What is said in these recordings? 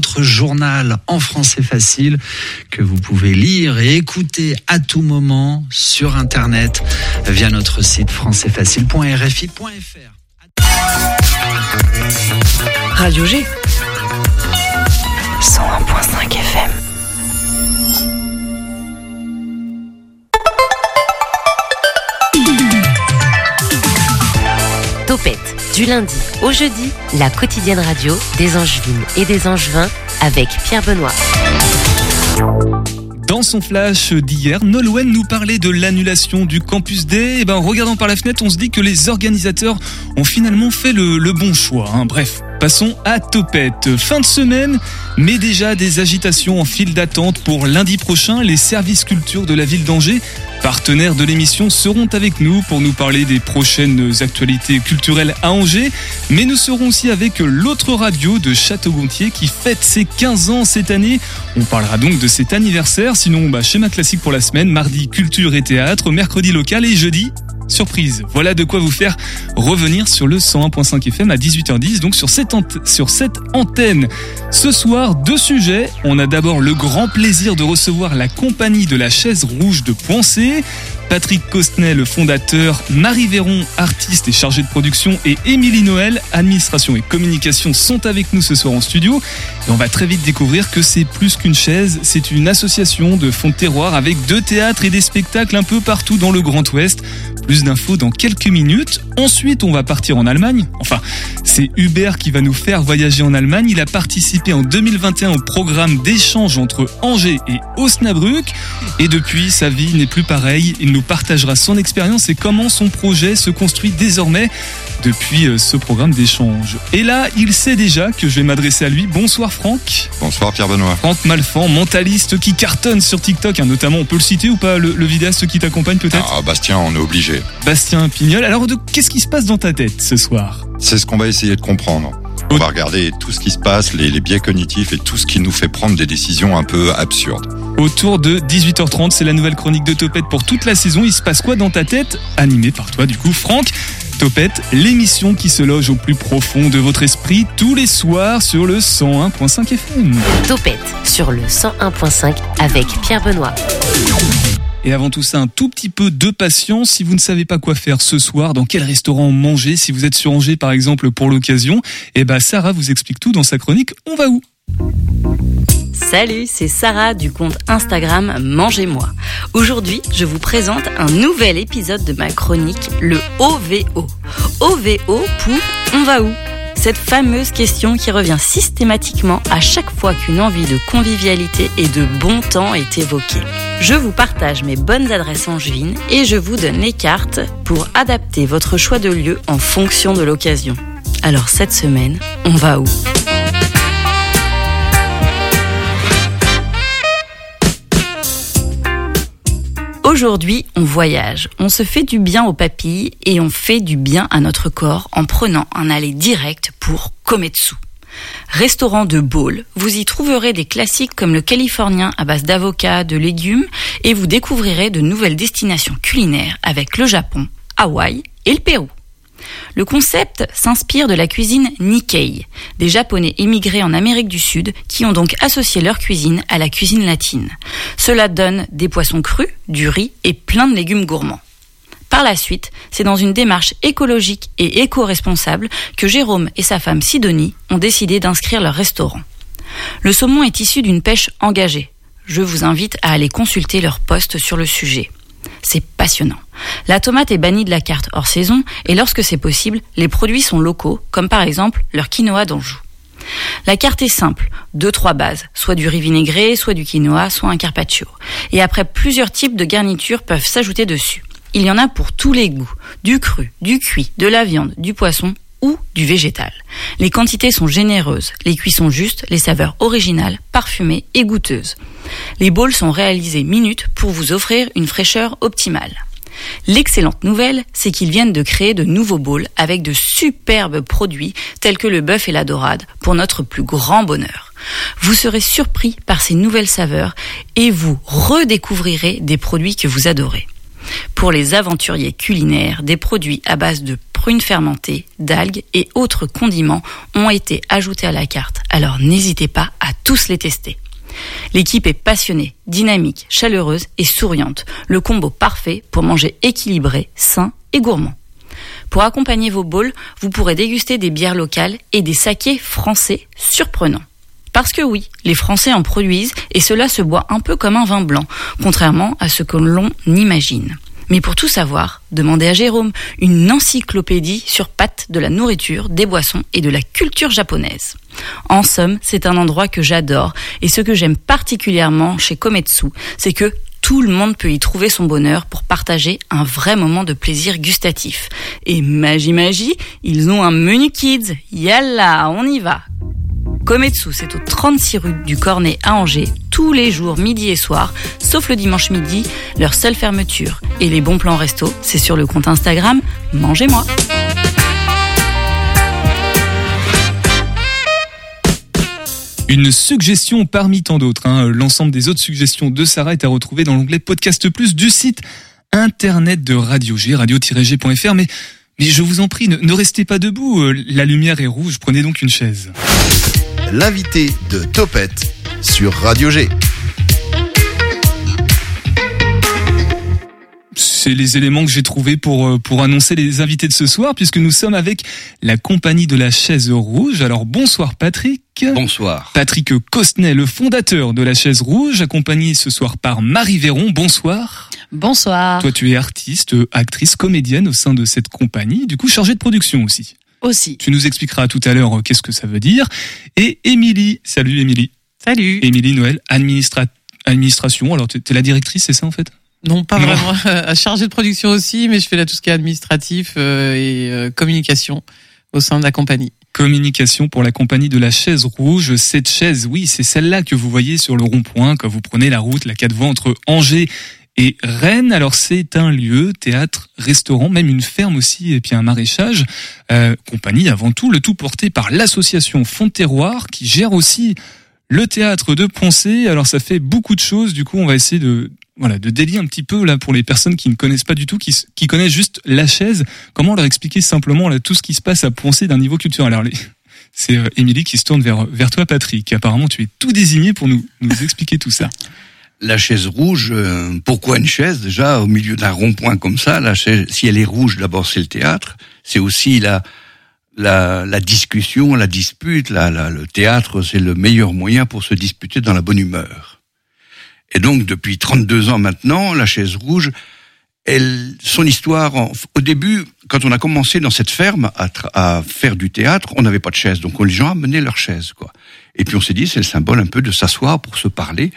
votre journal en français facile que vous pouvez lire et écouter à tout moment sur Internet via notre site françaisfacile.rfi.fr. Radio G. 101.5 FM. Du lundi au jeudi, la quotidienne radio des Angevines et des Angevins avec Pierre Benoît. Dans son flash d'hier, Nolwenn nous parlait de l'annulation du Campus D. Ben, en regardant par la fenêtre, on se dit que les organisateurs ont finalement fait le, le bon choix. hein. Bref, passons à Topette. Fin de semaine, mais déjà des agitations en file d'attente pour lundi prochain. Les services culture de la ville d'Angers, partenaires de l'émission, seront avec nous pour nous parler des prochaines actualités culturelles à Angers. Mais nous serons aussi avec l'autre radio de Château-Gontier qui fête ses 15 ans cette année. On parlera donc de cet anniversaire. Sinon, bah, schéma classique pour la semaine. Mardi, culture et théâtre. Mercredi, local. Et jeudi, surprise. Voilà de quoi vous faire revenir sur le 101.5 FM à 18h10, donc sur cette, sur cette antenne. Ce soir, deux sujets. On a d'abord le grand plaisir de recevoir la compagnie de la chaise rouge de Poincé. Patrick Costnet, le fondateur, Marie Véron, artiste et chargée de production, et Émilie Noël, administration et communication, sont avec nous ce soir en studio. Et on va très vite découvrir que c'est plus qu'une chaise, c'est une association de fonds de terroir avec deux théâtres et des spectacles un peu partout dans le Grand Ouest. Plus d'infos dans quelques minutes. Ensuite, on va partir en Allemagne. Enfin, c'est Hubert qui va nous faire voyager en Allemagne. Il a participé en 2021 au programme d'échange entre Angers et Osnabrück. Et depuis, sa vie n'est plus pareille. Il nous partagera son expérience et comment son projet se construit désormais depuis euh, ce programme d'échange. Et là, il sait déjà que je vais m'adresser à lui. Bonsoir Franck. Bonsoir Pierre Benoît. Franck Malfan, mentaliste qui cartonne sur TikTok, hein, notamment, on peut le citer ou pas, le, le vidéaste qui t'accompagne peut-être? Ah Bastien, on est obligé. Bastien Pignol. Alors, qu'est-ce qui se passe dans ta tête ce soir? C'est ce qu'on va essayer de comprendre. On va regarder tout ce qui se passe, les, les biais cognitifs et tout ce qui nous fait prendre des décisions un peu absurdes. Autour de 18h30, c'est la nouvelle chronique de Topette pour toute la saison. Il se passe quoi dans ta tête? Animé par toi, du coup, Franck. Topette, l'émission qui se loge au plus profond de votre esprit tous les soirs sur le 101.5 FM. Topette sur le 101.5 avec Pierre Benoît. Et avant tout ça, un tout petit peu de patience. Si vous ne savez pas quoi faire ce soir, dans quel restaurant manger, si vous êtes sur Angers par exemple pour l'occasion, eh ben Sarah vous explique tout dans sa chronique. On va où? Salut, c'est Sarah du compte Instagram Mangez-moi. Aujourd'hui, je vous présente un nouvel épisode de ma chronique, le OVO. OVO pour On va où? Cette fameuse question qui revient systématiquement à chaque fois qu'une envie de convivialité et de bon temps est évoquée. Je vous partage mes bonnes adresses angevines et je vous donne les cartes pour adapter votre choix de lieu en fonction de l'occasion. Alors cette semaine, on va où? Aujourd'hui, on voyage, on se fait du bien aux papilles et on fait du bien à notre corps en prenant un aller direct pour Kometsu. Restaurant de bowl, vous y trouverez des classiques comme le californien à base d'avocats, de légumes et vous découvrirez de nouvelles destinations culinaires avec le Japon, Hawaï et le Pérou. Le concept s'inspire de la cuisine Nikkei, des Japonais émigrés en Amérique du Sud qui ont donc associé leur cuisine à la cuisine latine. Cela donne des poissons crus, du riz et plein de légumes gourmands. Par la suite, c'est dans une démarche écologique et éco-responsable que Jérôme et sa femme Sidonie ont décidé d'inscrire leur restaurant. Le saumon est issu d'une pêche engagée. Je vous invite à aller consulter leur post sur le sujet. C'est passionnant. La tomate est bannie de la carte hors saison et lorsque c'est possible, les produits sont locaux, comme par exemple leur quinoa d'Anjou. La carte est simple, deux trois bases, soit du riz vinaigré, soit du quinoa, soit un carpaccio. Et après plusieurs types de garnitures peuvent s'ajouter dessus. Il y en a pour tous les goûts, du cru, du cuit, de la viande, du poisson ou du végétal. Les quantités sont généreuses, les cuissons justes, les saveurs originales, parfumées et goûteuses. Les bowls sont réalisés minutes pour vous offrir une fraîcheur optimale. L'excellente nouvelle, c'est qu'ils viennent de créer de nouveaux bowls avec de superbes produits tels que le bœuf et la dorade pour notre plus grand bonheur. Vous serez surpris par ces nouvelles saveurs et vous redécouvrirez des produits que vous adorez. Pour les aventuriers culinaires, des produits à base de prunes fermentées, d'algues et autres condiments ont été ajoutés à la carte. Alors n'hésitez pas à tous les tester. L'équipe est passionnée, dynamique, chaleureuse et souriante. Le combo parfait pour manger équilibré, sain et gourmand. Pour accompagner vos bowls, vous pourrez déguster des bières locales et des sakés français surprenants. Parce que oui, les Français en produisent et cela se boit un peu comme un vin blanc, contrairement à ce que l'on imagine. Mais pour tout savoir, demandez à Jérôme, une encyclopédie sur pattes de la nourriture, des boissons et de la culture japonaise. En somme, c'est un endroit que j'adore et ce que j'aime particulièrement chez Kometsu, c'est que tout le monde peut y trouver son bonheur pour partager un vrai moment de plaisir gustatif. Et magie magie, ils ont un menu kids. Yalla, on y va. Kometsu, c'est au 36 rue du Cornet à Angers, tous les jours midi et soir, sauf le dimanche midi, leur seule fermeture. Et les bons plans resto, c'est sur le compte Instagram Mangez-moi. Une suggestion parmi tant d'autres. hein. L'ensemble des autres suggestions de Sarah est à retrouver dans l'onglet Podcast Plus du site internet de Radio G, radio-g.fr. Mais, mais je vous en prie, ne, restez pas debout. euh, La lumière est rouge. Prenez donc une chaise. L'invité de Topette sur Radio G. C'est les éléments que j'ai trouvés pour, euh, pour annoncer les invités de ce soir, puisque nous sommes avec la compagnie de la chaise rouge. Alors bonsoir Patrick. Bonsoir. Patrick Costnet, le fondateur de la chaise rouge, accompagné ce soir par Marie Véron. Bonsoir. Bonsoir. Toi, tu es artiste, actrice, comédienne au sein de cette compagnie, du coup chargée de production aussi. Aussi. Tu nous expliqueras tout à l'heure euh, qu'est-ce que ça veut dire. Et Émilie, salut Émilie. Salut. Émilie Noël, administra- administration. Alors, tu es la directrice, c'est ça en fait? Non, pas Non. vraiment. Chargé de production aussi, mais je fais là tout ce qui est administratif euh, et euh, communication au sein de la compagnie. Communication pour la compagnie de la chaise rouge. Cette chaise, oui, c'est celle-là que vous voyez sur le rond-point quand vous prenez la route, la 4 voies entre Angers et Rennes. Alors c'est un lieu, théâtre, restaurant, même une ferme aussi, et puis un maraîchage. Euh, compagnie avant tout, le tout porté par l'association Font-Terroir qui gère aussi le théâtre de Poncé. Alors ça fait beaucoup de choses. Du coup, on va essayer de voilà de délier un petit peu là pour les personnes qui ne connaissent pas du tout, qui, qui connaissent juste la chaise. Comment leur expliquer simplement là tout ce qui se passe à Poncé d'un niveau culturel. Alors c'est euh, Émilie qui se tourne vers vers toi, Patrick. Apparemment, tu es tout désigné pour nous nous expliquer tout ça. La chaise rouge, euh, pourquoi une chaise? Déjà au milieu d'un rond-point comme ça La chaise, si elle est rouge, d'abord c'est le théâtre. C'est aussi la, la la discussion, la dispute. La, la- le théâtre, c'est le meilleur moyen pour se disputer dans la bonne humeur. Et donc depuis 32 ans maintenant, la chaise rouge, elle, son histoire, au début, quand on a commencé dans cette ferme à, à faire du théâtre, on n'avait pas de chaise, donc les gens amenaient leurs chaises, quoi. Et puis on s'est dit, c'est le symbole un peu de s'asseoir pour se parler.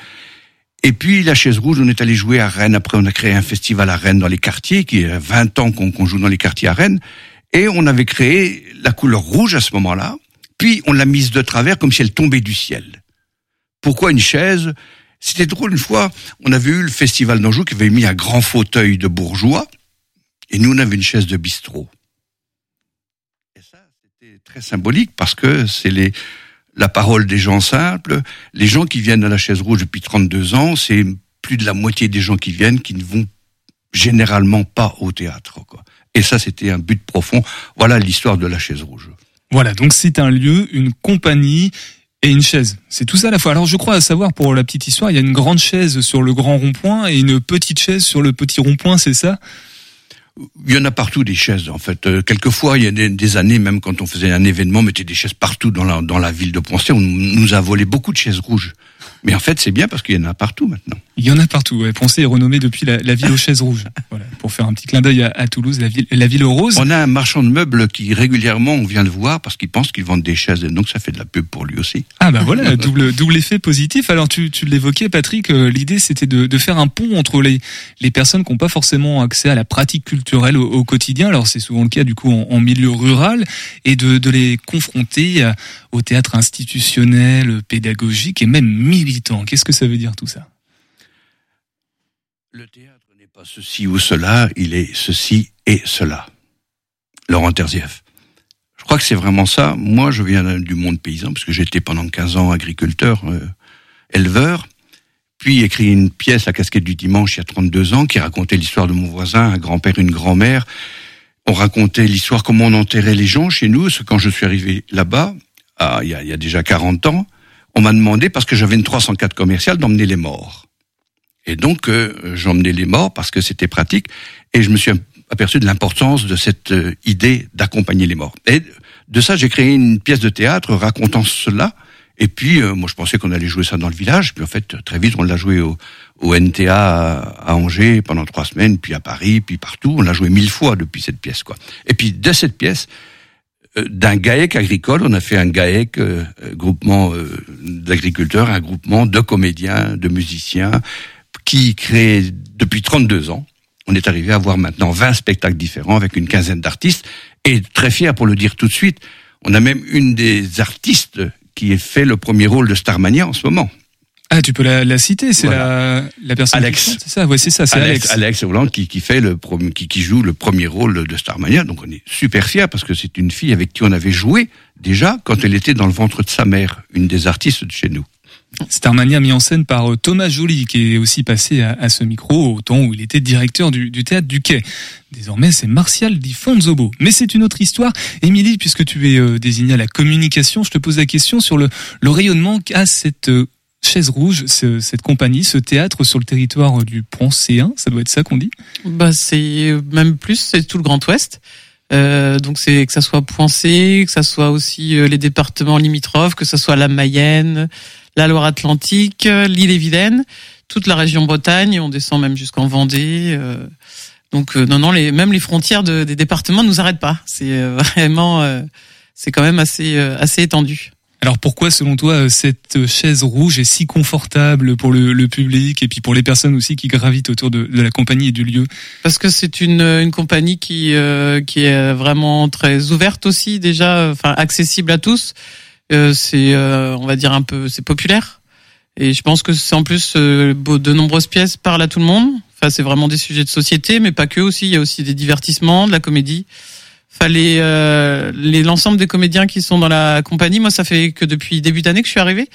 Et puis la chaise rouge, on est allé jouer à Rennes. Après, on a créé un festival à Rennes dans les quartiers, qui est 20 ans qu'on joue dans les quartiers à Rennes. Et on avait créé la couleur rouge à ce moment-là. Puis on l'a mise de travers comme si elle tombait du ciel. Pourquoi une chaise? C'était drôle une fois. On avait eu le festival d'Anjou qui avait mis un grand fauteuil de bourgeois, et nous on avait une chaise de bistrot. Et ça, c'était très symbolique parce que c'est les la parole des gens simples, les gens qui viennent à la chaise rouge depuis 32 ans, c'est plus de la moitié des gens qui viennent qui ne vont généralement pas au théâtre. Quoi. Et ça, c'était un but profond. Voilà l'histoire de la chaise rouge. Voilà, donc c'est un lieu, une compagnie et une chaise. C'est tout ça à la fois. Alors je crois à savoir pour la petite histoire, il y a une grande chaise sur le grand rond-point et une petite chaise sur le petit rond-point, c'est ça? Il y en a partout des chaises, en fait. Euh, quelquefois, il y a des, années, même quand on faisait un événement, on mettait des chaises partout dans la, dans la ville de Poncé. On nous a volé beaucoup de chaises rouges. Mais en fait, c'est bien parce qu'il y en a partout maintenant. Il y en a partout. Ouais. Poncé est renommé depuis la, la ville aux chaises rouges. Voilà, pour faire un petit clin d'œil à, à Toulouse, la ville, la ville aux roses. On a un marchand de meubles qui régulièrement on vient le voir parce qu'il pense qu'ils vendent des chaises et donc ça fait de la pub pour lui aussi. Ah bah voilà, double double effet positif. Alors tu, tu l'évoquais Patrick, euh, l'idée c'était de, de faire un pont entre les les personnes qui n'ont pas forcément accès à la pratique culturelle au, au quotidien. Alors c'est souvent le cas du coup en, en milieu rural et de, de les confronter à- au théâtre institutionnel, pédagogique et même Qu'est-ce que ça veut dire tout ça? Le théâtre n'est pas ceci ou cela, il est ceci et cela. Laurent Terzieff. Je crois que c'est vraiment ça. Moi, je viens du monde paysan, parce que j'étais pendant 15 ans agriculteur, euh, éleveur, puis écrit une pièce, La casquette du dimanche, il y a 32 ans, qui racontait l'histoire de mon voisin, un grand-père, une grand-mère, on racontait l'histoire, comment on enterrait les gens chez nous. Quand je suis arrivé là-bas, il y a déjà 40 ans, on m'a demandé, parce que j'avais une 304 commerciale, d'emmener les morts. Et donc, euh, j'emmenais les morts parce que c'était pratique. Et je me suis aperçu de l'importance de cette euh, idée d'accompagner les morts. Et de ça, j'ai créé une pièce de théâtre racontant cela. Et puis, euh, moi, je pensais qu'on allait jouer ça dans le village. Puis, en fait, très vite, on l'a joué au, au NTA à, Angers pendant trois semaines, puis à Paris, puis partout. On l'a joué mille fois depuis cette pièce, quoi. Et puis, de cette pièce, d'un GAEC agricole, on a fait un GAEC, euh, euh, groupement euh, d'agriculteurs, un groupement de comédiens, de musiciens, qui crée depuis 32 ans. On est arrivé à avoir maintenant 20 spectacles différents avec une quinzaine d'artistes. Et très fier pour le dire tout de suite, on a même une des artistes qui fait le premier rôle de Starmania en ce moment. Ah, tu peux la, la citer, c'est Voilà. la, la personne qui Alex. c'est ça, ouais, c'est ça, c'est Alex, Alex. Hollande qui, qui fait le qui, qui joue le premier rôle de Starmania. Donc on est super fiers parce que c'est une fille avec qui on avait joué déjà quand elle était dans le ventre de sa mère, une des artistes de chez nous. Starmania mis en scène par euh, Thomas Joly, qui est aussi passé à, à ce micro au temps où il était directeur du, du théâtre du Quai. Désormais, c'est Martial Di Fonzobo. Mais c'est une autre histoire. Émilie, puisque tu es euh, désignée à la communication, je te pose la question sur le, le rayonnement qu'a cette euh, chaise rouge, ce- cette compagnie, ce théâtre sur le territoire euh, du Poncéen. Ça doit être ça qu'on dit Bah c'est même plus, c'est tout le Grand Ouest. Euh, donc c'est que ça soit Poincé, que ça soit aussi euh, les départements limitrophes, que ça soit la Mayenne, la Loire-Atlantique, euh, l'île-et-Vilaine, toute la région Bretagne, on descend même jusqu'en Vendée. euh. donc euh, non non, les, même les frontières de- des départements nous arrêtent pas. C'est euh, vraiment, euh, c'est quand même assez euh, assez étendu. Alors pourquoi, selon toi, euh, cette chaise rouge est si confortable pour le, le public et puis pour les personnes aussi qui gravitent autour de, de la compagnie et du lieu? Parce que c'est une, une compagnie qui euh, qui est vraiment très ouverte aussi déjà, enfin accessible à tous. Euh, c'est euh, on va dire un peu c'est populaire et je pense que c'est en plus euh, de nombreuses pièces parlent à tout le monde. Enfin c'est vraiment des sujets de société, mais pas que aussi. Il y a aussi des divertissements, de la comédie. Fallait euh, l'ensemble des comédiens qui sont dans la compagnie. Moi ça fait que depuis début d'année que je suis arrivé.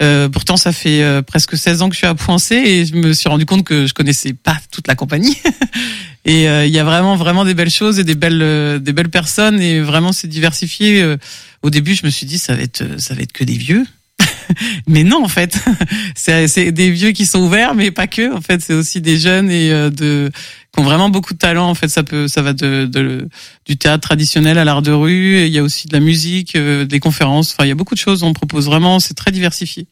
Euh, pourtant, ça fait euh, presque 16 ans que je suis à Poincé et je me suis rendu compte que je connaissais pas toute la compagnie. et euh, il y a vraiment, vraiment des belles choses et des belles, euh, des belles personnes et vraiment c'est diversifié. Euh, Au début, je me suis dit ça va être, ça va être que des vieux. mais non, en fait, c'est des vieux qui sont ouverts, mais pas que. En fait, c'est aussi des jeunes et de qui ont vraiment beaucoup de talent. En fait, ça peut, ça va de, de du théâtre traditionnel à l'art de rue. Et il y a aussi de la musique, euh, des conférences. Enfin, il y a beaucoup de choses. On propose vraiment. C'est très diversifié.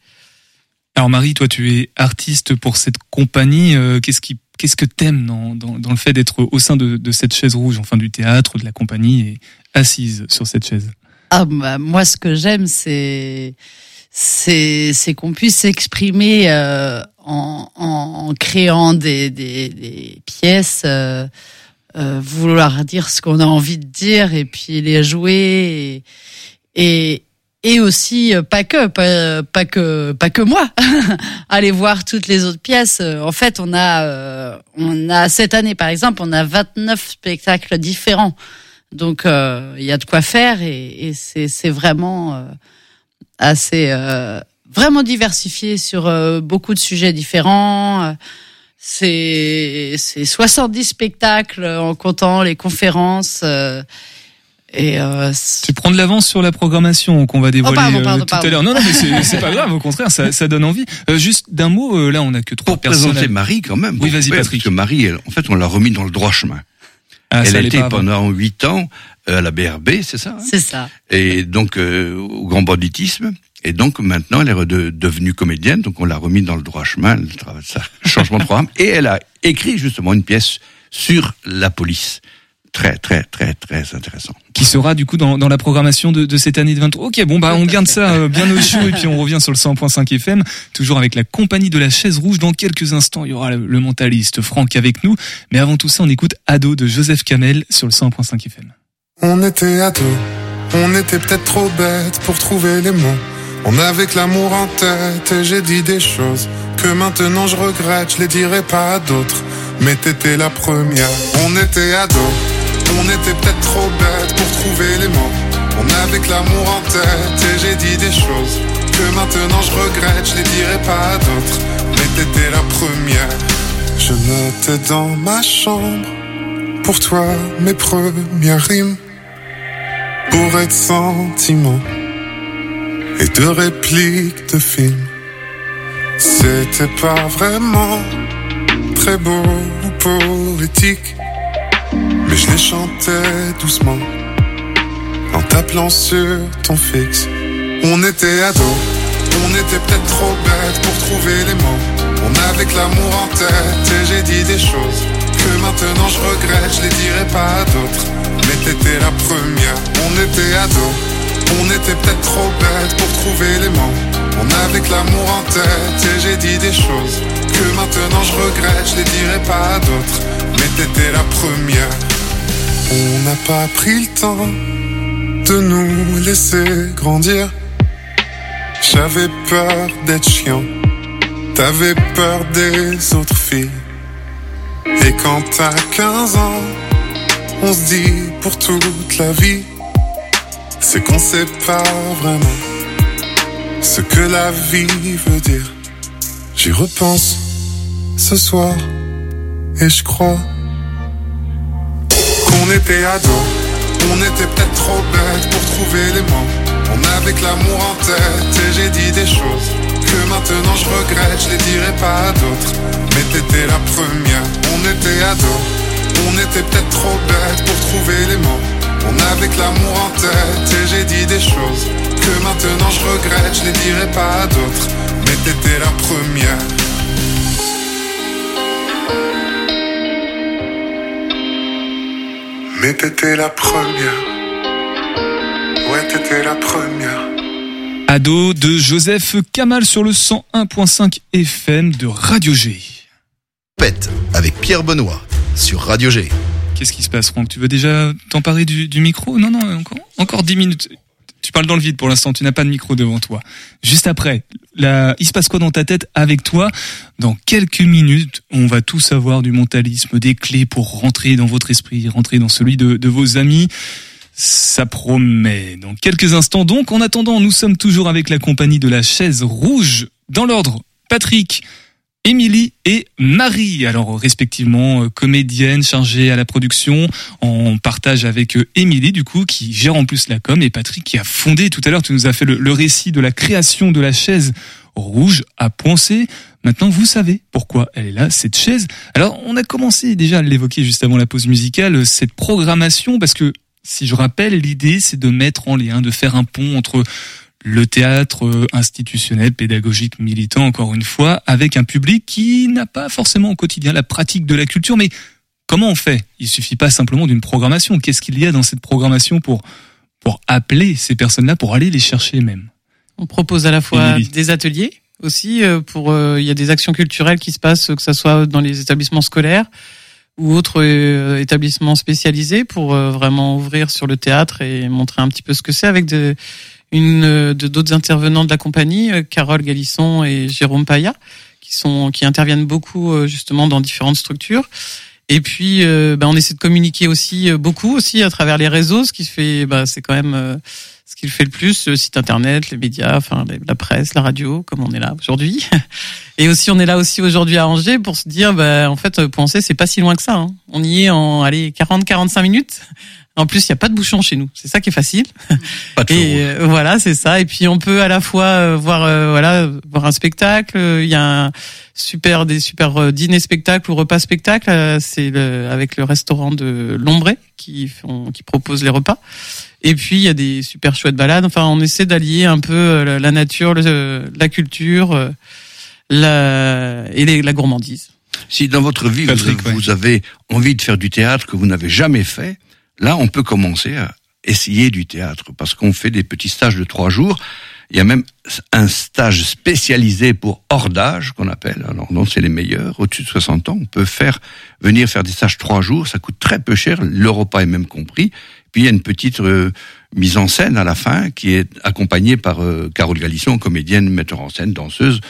Alors Marie, toi tu es artiste pour cette compagnie. euh, qu'est-ce qui, qu'est-ce que t'aimes dans, dans, dans le fait d'être au sein de, de cette chaise rouge, enfin du théâtre, de la compagnie, et assise sur cette chaise? Ah bah, moi ce que j'aime c'est c'est c'est qu'on puisse s'exprimer euh, en, en, créant des, des, des pièces euh, euh, vouloir dire ce qu'on a envie de dire et puis les jouer et et, et aussi euh, pas que pas, pas que pas que moi aller voir toutes les autres pièces. En fait on a euh, on a cette année par exemple on a 29 spectacles différents. Donc euh, il y a de quoi faire et, et c'est c'est vraiment euh, assez euh, vraiment diversifié sur euh, beaucoup de sujets différents. Euh, C'est c'est 70 spectacles en comptant les conférences euh, et euh, Tu prends de l'avance sur la programmation qu'on va dévoiler Oh, pardon, euh, pardon, tout à l'heure. Non, non, mais c'est, pas grave. Au contraire, ça, ça donne envie. Euh, juste d'un mot, euh, là, on a que trois Pour personnes. présenter à- Marie quand même. Oui, vas-y, Patrick. Parce que Marie, elle- en fait, on l'a remis dans le droit chemin. Ah, elle a été pendant huit ans euh, à la BRB, c'est ça hein? C'est ça. Et donc euh, au grand banditisme. Et donc maintenant, elle est rede- devenue comédienne, donc on l'a remis dans le droit chemin, le changement de programme. Et elle a écrit justement une pièce sur la police. Très, très, très, très intéressant. Qui sera du coup dans, dans la programmation de, de cette année de 23. Ok, bon bah on garde ça euh, bien au chaud et puis on revient sur le 100.5 FM, toujours avec la compagnie de la chaise rouge. Dans quelques instants, il y aura le, le mentaliste Franck avec nous. Mais avant tout ça, on écoute Ado de Joseph Kamel sur le 100.5 FM. On était ados, on était peut-être trop bêtes pour trouver les mots. On avait l'amour en tête et j'ai dit des choses que maintenant je regrette, je les dirai pas à d'autres. Mais t'étais la première. On était ados, on était peut-être trop bêtes pour trouver les mots. On avait l'amour en tête et j'ai dit des choses que maintenant je regrette, je les dirai pas à d'autres. Mais t'étais la première. Je notais dans ma chambre pour toi mes premières rimes bourrées de sentiments et de répliques de films. C'était pas vraiment très beau ou poétique, mais je les chantais doucement en t'appelant sur ton fixe. On était ados, on était peut-être trop bêtes pour trouver les mots. On avait que l'amour en tête et j'ai dit des choses que maintenant je regrette, je les dirai pas à d'autres. Mais t'étais la première, on était ados, on était peut-être trop bêtes pour trouver les mots. On avait que l'amour en tête et j'ai dit des choses que maintenant je regrette, je les dirai pas à d'autres. Mais t'étais la première. On n'a pas pris le temps de nous laisser grandir. J'avais peur d'être chiant, t'avais peur des autres filles. Et quand t'as 15 ans, on se dit pour toute la vie, c'est qu'on sait pas vraiment ce que la vie veut dire. J'y repense ce soir et je crois qu'on était ados, on était peut-être trop bêtes pour trouver les mots. On avait que l'amour en tête et j'ai dit des choses que maintenant je regrette, je les dirai pas à d'autres. Mais t'étais la première, on était ados, on était peut-être trop bêtes pour trouver les mots. On avait que l'amour en tête et j'ai dit des choses que maintenant je regrette, je les dirai pas à d'autres. Mais t'étais la première. Mais t'étais la première. Ouais, t'étais la première. Ado de Joseph Kamal sur le 101.5 FM de Radio G. Pète avec Pierre Benoît sur Radio G. Qu'est-ce qui se passe, Franck? Tu veux déjà t'emparer du, micro? Non, non, encore, encore 10 minutes. Tu parles dans le vide pour l'instant, tu n'as pas de micro devant toi. Juste après, là, il se passe quoi dans ta tête avec toi? Dans quelques minutes, on va tout savoir du mentalisme, des clés pour rentrer dans votre esprit, rentrer dans celui de vos amis. Ça promet. Dans quelques instants, donc, en attendant, nous sommes toujours avec la compagnie de la chaise rouge. Dans l'ordre, Patrick, Émilie et Marie, alors respectivement euh, comédienne chargée à la production, en partage avec euh, Émilie du coup qui gère en plus la com et Patrick qui a fondé tout à l'heure, tu nous as fait le, le récit de la création de la chaise rouge à Poncé. Maintenant, vous savez pourquoi elle est là, cette chaise. Alors, on a commencé déjà à l'évoquer juste avant la pause musicale, euh, cette programmation, parce que si je rappelle, l'idée c'est de mettre en lien, de faire un pont entre le théâtre euh, institutionnel, pédagogique, militant, encore une fois, avec un public qui n'a pas forcément au quotidien la pratique de la culture, mais comment on fait? Il suffit pas simplement d'une programmation. Qu'est-ce qu'il y a dans cette programmation pour, pour appeler ces personnes-là, pour aller les chercher même? On propose à la fois des ateliers aussi euh, pour euh, il y a des actions culturelles qui se passent que ça soit dans les établissements scolaires ou autres euh, établissements spécialisés pour euh, vraiment ouvrir sur le théâtre et montrer un petit peu ce que c'est avec de, une euh, de d'autres intervenants de la compagnie, euh, Carole Galisson et Jérôme Paya, qui sont qui interviennent beaucoup euh, justement dans différentes structures. Et puis, euh, ben, on essaie de communiquer aussi euh, beaucoup aussi à travers les réseaux, ce qui se fait, bah, c'est quand même euh, ce qui le fait le plus, le site internet, les médias, enfin la presse, la radio, comme on est là aujourd'hui. Et aussi, on est là aussi aujourd'hui à Angers pour se dire, bah, en fait, penser, c'est pas si loin que ça. hein. On y est en, allez, 40-45 minutes. En plus, il y a pas de bouchon chez nous. C'est ça qui est facile. Pas de Et euh, voilà, c'est ça. Et puis on peut à la fois euh, voir, euh, voilà, voir un spectacle. Il y a un super des super euh, dîners spectacles ou repas spectacles. Euh, C'est le, avec le restaurant de Lombré qui font, qui propose les repas. Et puis il y a des super chouettes balades. Enfin, on essaie d'allier un peu la- la nature, le- la culture, la et les- la gourmandise. Si dans votre vie, Patrick, vous, ouais. vous avez envie de faire du théâtre que vous n'avez jamais fait, là, on peut commencer à essayer du théâtre parce qu'on fait des petits stages de trois jours. Il y a même un stage spécialisé pour hors d'âge qu'on appelle. Alors, non, c'est les meilleurs. Au-dessus de 60 ans, on peut faire venir faire des stages trois jours. Ça coûte très peu cher. Le repas est même compris. Puis il y a une petite euh, mise en scène à la fin qui est accompagnée par euh, Carole Galisson, comédienne, metteur en scène, danseuse.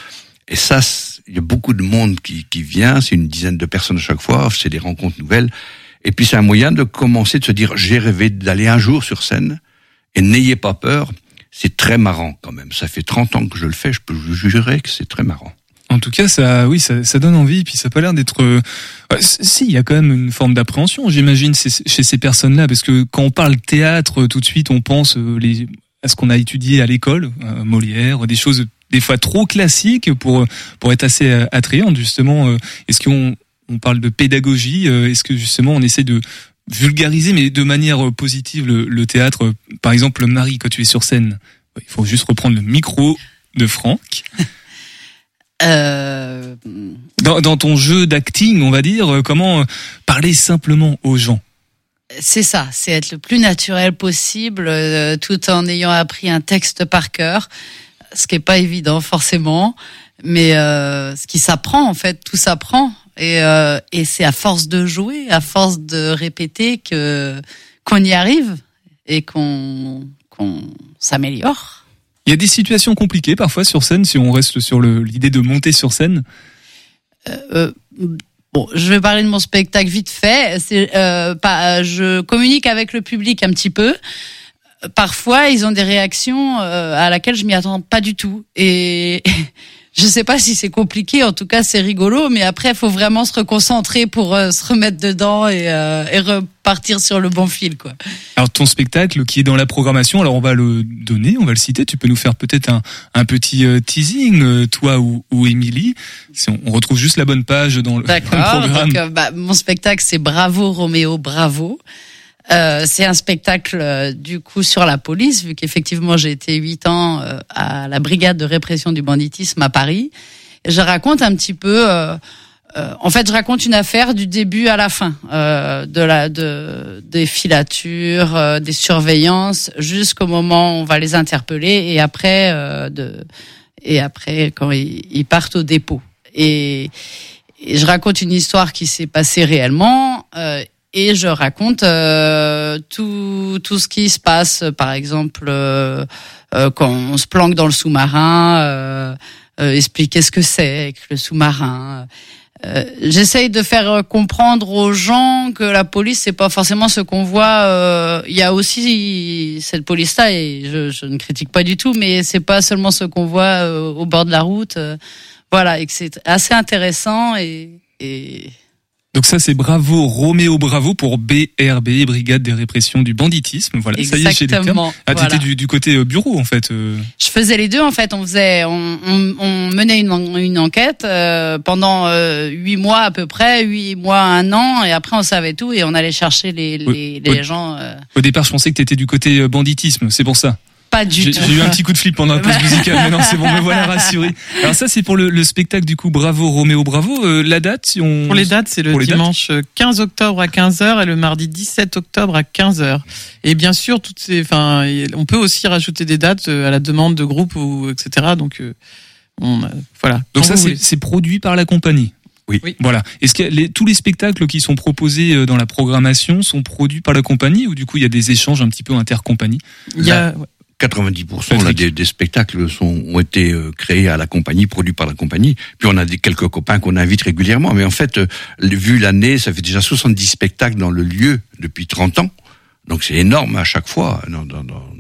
Et ça, il y a beaucoup de monde qui, qui vient, c'est une dizaine de personnes à chaque fois, c'est des rencontres nouvelles. Et puis c'est un moyen de commencer, de se dire, j'ai rêvé d'aller un jour sur scène, et n'ayez pas peur, c'est très marrant quand même. Ça fait 30 ans que je le fais, je peux vous jurer que c'est très marrant. En tout cas, ça, oui, ça, ça donne envie, puis ça a pas l'air d'être. euh, si, il y a quand même une forme d'appréhension, j'imagine, chez ces personnes-là, parce que quand on parle théâtre, tout de suite, on pense euh, les, à ce qu'on a étudié à l'école, euh, Molière, des choses des fois trop classiques pour pour être assez attrayantes. Justement, est-ce qu'on on parle de pédagogie euh, Est-ce que justement on essaie de vulgariser, mais de manière euh, positive, le, le théâtre euh, Par exemple, Marie, quand tu es sur scène, il faut juste reprendre le micro de Franck. Euh, Dans, dans ton jeu d'acting, on va dire, comment parler simplement aux gens? C'est ça, c'est être le plus naturel possible, euh, tout en ayant appris un texte par cœur, ce qui est pas évident forcément, mais euh, ce qui s'apprend en fait, tout s'apprend, et, euh, et c'est à force de jouer, à force de répéter que qu'on y arrive et qu'on qu'on s'améliore. Il y a des situations compliquées parfois sur scène, si on reste sur l'idée de monter sur scène. Euh, bon, je vais parler de mon spectacle vite fait. Euh, pas, je communique avec le public un petit peu. Parfois, ils ont des réactions euh, à laquelle je m'y attends pas du tout. Et je sais pas si c'est compliqué. En tout cas, c'est rigolo. Mais après, il faut vraiment se reconcentrer pour euh, se remettre dedans et, euh, et repartir sur le bon fil, quoi. Alors ton spectacle qui est dans la programmation, alors on va le donner, on va le citer. Tu peux nous faire peut-être un, un petit euh, teasing, euh, toi ou, ou Émilie. Si on, on retrouve juste la bonne page dans le, dans le D'accord. programme. Euh, bah, mon spectacle, c'est Bravo Roméo, bravo. Euh, c'est un spectacle euh, du coup sur la police, vu qu'effectivement j'ai été huit ans euh, à la brigade de répression du banditisme à Paris. Je raconte un petit peu. euh, euh, en fait, je raconte une affaire du début à la fin, euh, de la, de, des filatures, des surveillances, jusqu'au moment où on va les interpeller, et après, de, et après quand ils, ils partent au dépôt. Et, et je raconte une histoire qui s'est passée réellement. euh, et je raconte euh, tout tout ce qui se passe, par exemple euh, euh, quand on se planque dans le sous-marin, euh, euh, expliquer ce que c'est que le sous-marin. Euh, J'essaye de faire comprendre aux gens que la police c'est pas forcément ce qu'on voit. Il y a aussi cette police-là et je, je ne critique pas du tout, mais c'est pas seulement ce qu'on voit au bord de la route. voilà, et que c'est assez intéressant et, et Donc ça c'est Bravo Roméo Bravo pour BRB Brigade des répressions du banditisme. Voilà, ça y est, j'ai termes. Ah, t'étais voilà. du, du côté euh, bureau en fait. euh. Je faisais les deux en fait. On faisait, on, on, on menait une, en- une enquête euh, pendant euh, huit mois à peu près, huit mois, un an, et après on savait tout et on allait chercher les, les, gens. euh, Au départ, je pensais que t'étais du côté banditisme, c'est pour ça. Pas du J'ai tout. j'ai eu un petit coup de flip pendant la pause musicale, mais non, c'est bon, me voilà rassuré. Alors ça, c'est pour le, le spectacle du coup Bravo Roméo Bravo. Euh, la date, si on Pour les dates, c'est le dimanche 15 octobre à 15h et le mardi 17 octobre à 15h. Et bien sûr, toutes ces, enfin, on peut aussi rajouter des dates euh, à la demande de groupe ou etc. Donc, euh, on, euh, voilà. Donc Quand ça, c'est produit par la compagnie. Oui. Oui. Voilà. Est-ce que les, tous les spectacles qui sont proposés euh, dans la programmation sont produits par la compagnie ou du coup il y a des échanges un petit peu intercompagnie il y a, ouais. 90% là, Patrick. des, des spectacles sont, ont été euh, créés à la compagnie, produits par la compagnie. Puis on a des, quelques copains qu'on invite régulièrement. Mais en fait, euh, vu l'année, ça fait déjà 70 spectacles dans le lieu depuis 30 ans. Donc c'est énorme à chaque fois.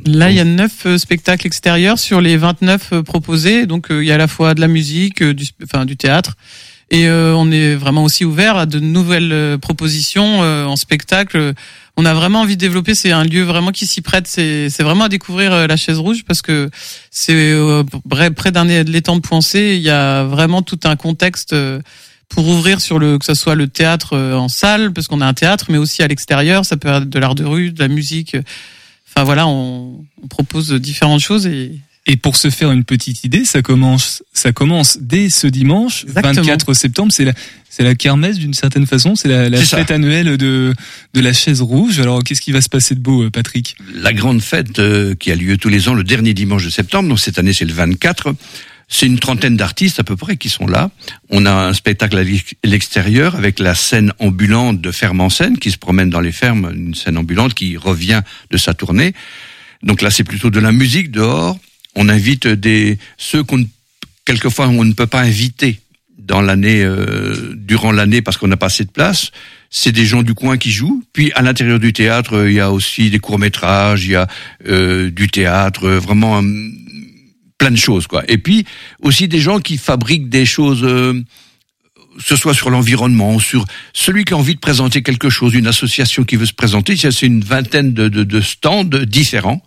Là, il y a neuf euh, spectacles extérieurs sur les 29 euh, proposés. Donc, il y a à la fois de la musique, du, enfin, du théâtre. Et euh, on est vraiment aussi ouvert à de nouvelles euh, propositions euh, en spectacle. On a vraiment envie de développer. C'est un lieu vraiment qui s'y prête. C'est vraiment à découvrir euh, la chaise rouge parce que c'est euh, près d'un l'étang de Poincé. Il y a vraiment tout un contexte. pour ouvrir sur le que ce soit le théâtre en salle parce qu'on a un théâtre mais aussi à l'extérieur ça peut être de l'art de rue de la musique Enfin voilà, on, on propose différentes choses et Et pour se faire une petite idée, ça commence, ça commence dès ce dimanche, Exactement. 24 septembre. C'est la, c'est la kermesse d'une certaine façon. C'est la, la C'est ça. fête annuelle de, de la chaise rouge. Alors, qu'est-ce qui va se passer de beau, euh, Patrick? La grande fête euh, qui a lieu tous les ans le dernier dimanche de septembre, donc cette année c'est le 24. C'est une trentaine d'artistes à peu près qui sont là. On a un spectacle à l'ex- l'extérieur avec la scène ambulante de Ferme en scène qui se promène dans les fermes, une scène ambulante qui revient de sa tournée. Donc là c'est plutôt de la musique dehors. On invite des ceux qu'on quelquefois on ne peut pas inviter dans l'année euh, durant l'année parce qu'on n'a pas assez de place. C'est des gens du coin qui jouent. Puis à l'intérieur du théâtre, euh, il y a aussi des courts métrages, il y a euh, du théâtre, euh, vraiment euh, plein de choses, quoi. Et puis aussi des gens qui fabriquent des choses. Euh, ce soit sur l'environnement, sur celui qui a envie de présenter quelque chose, une association qui veut se présenter, c'est une vingtaine de, de, de stands différents,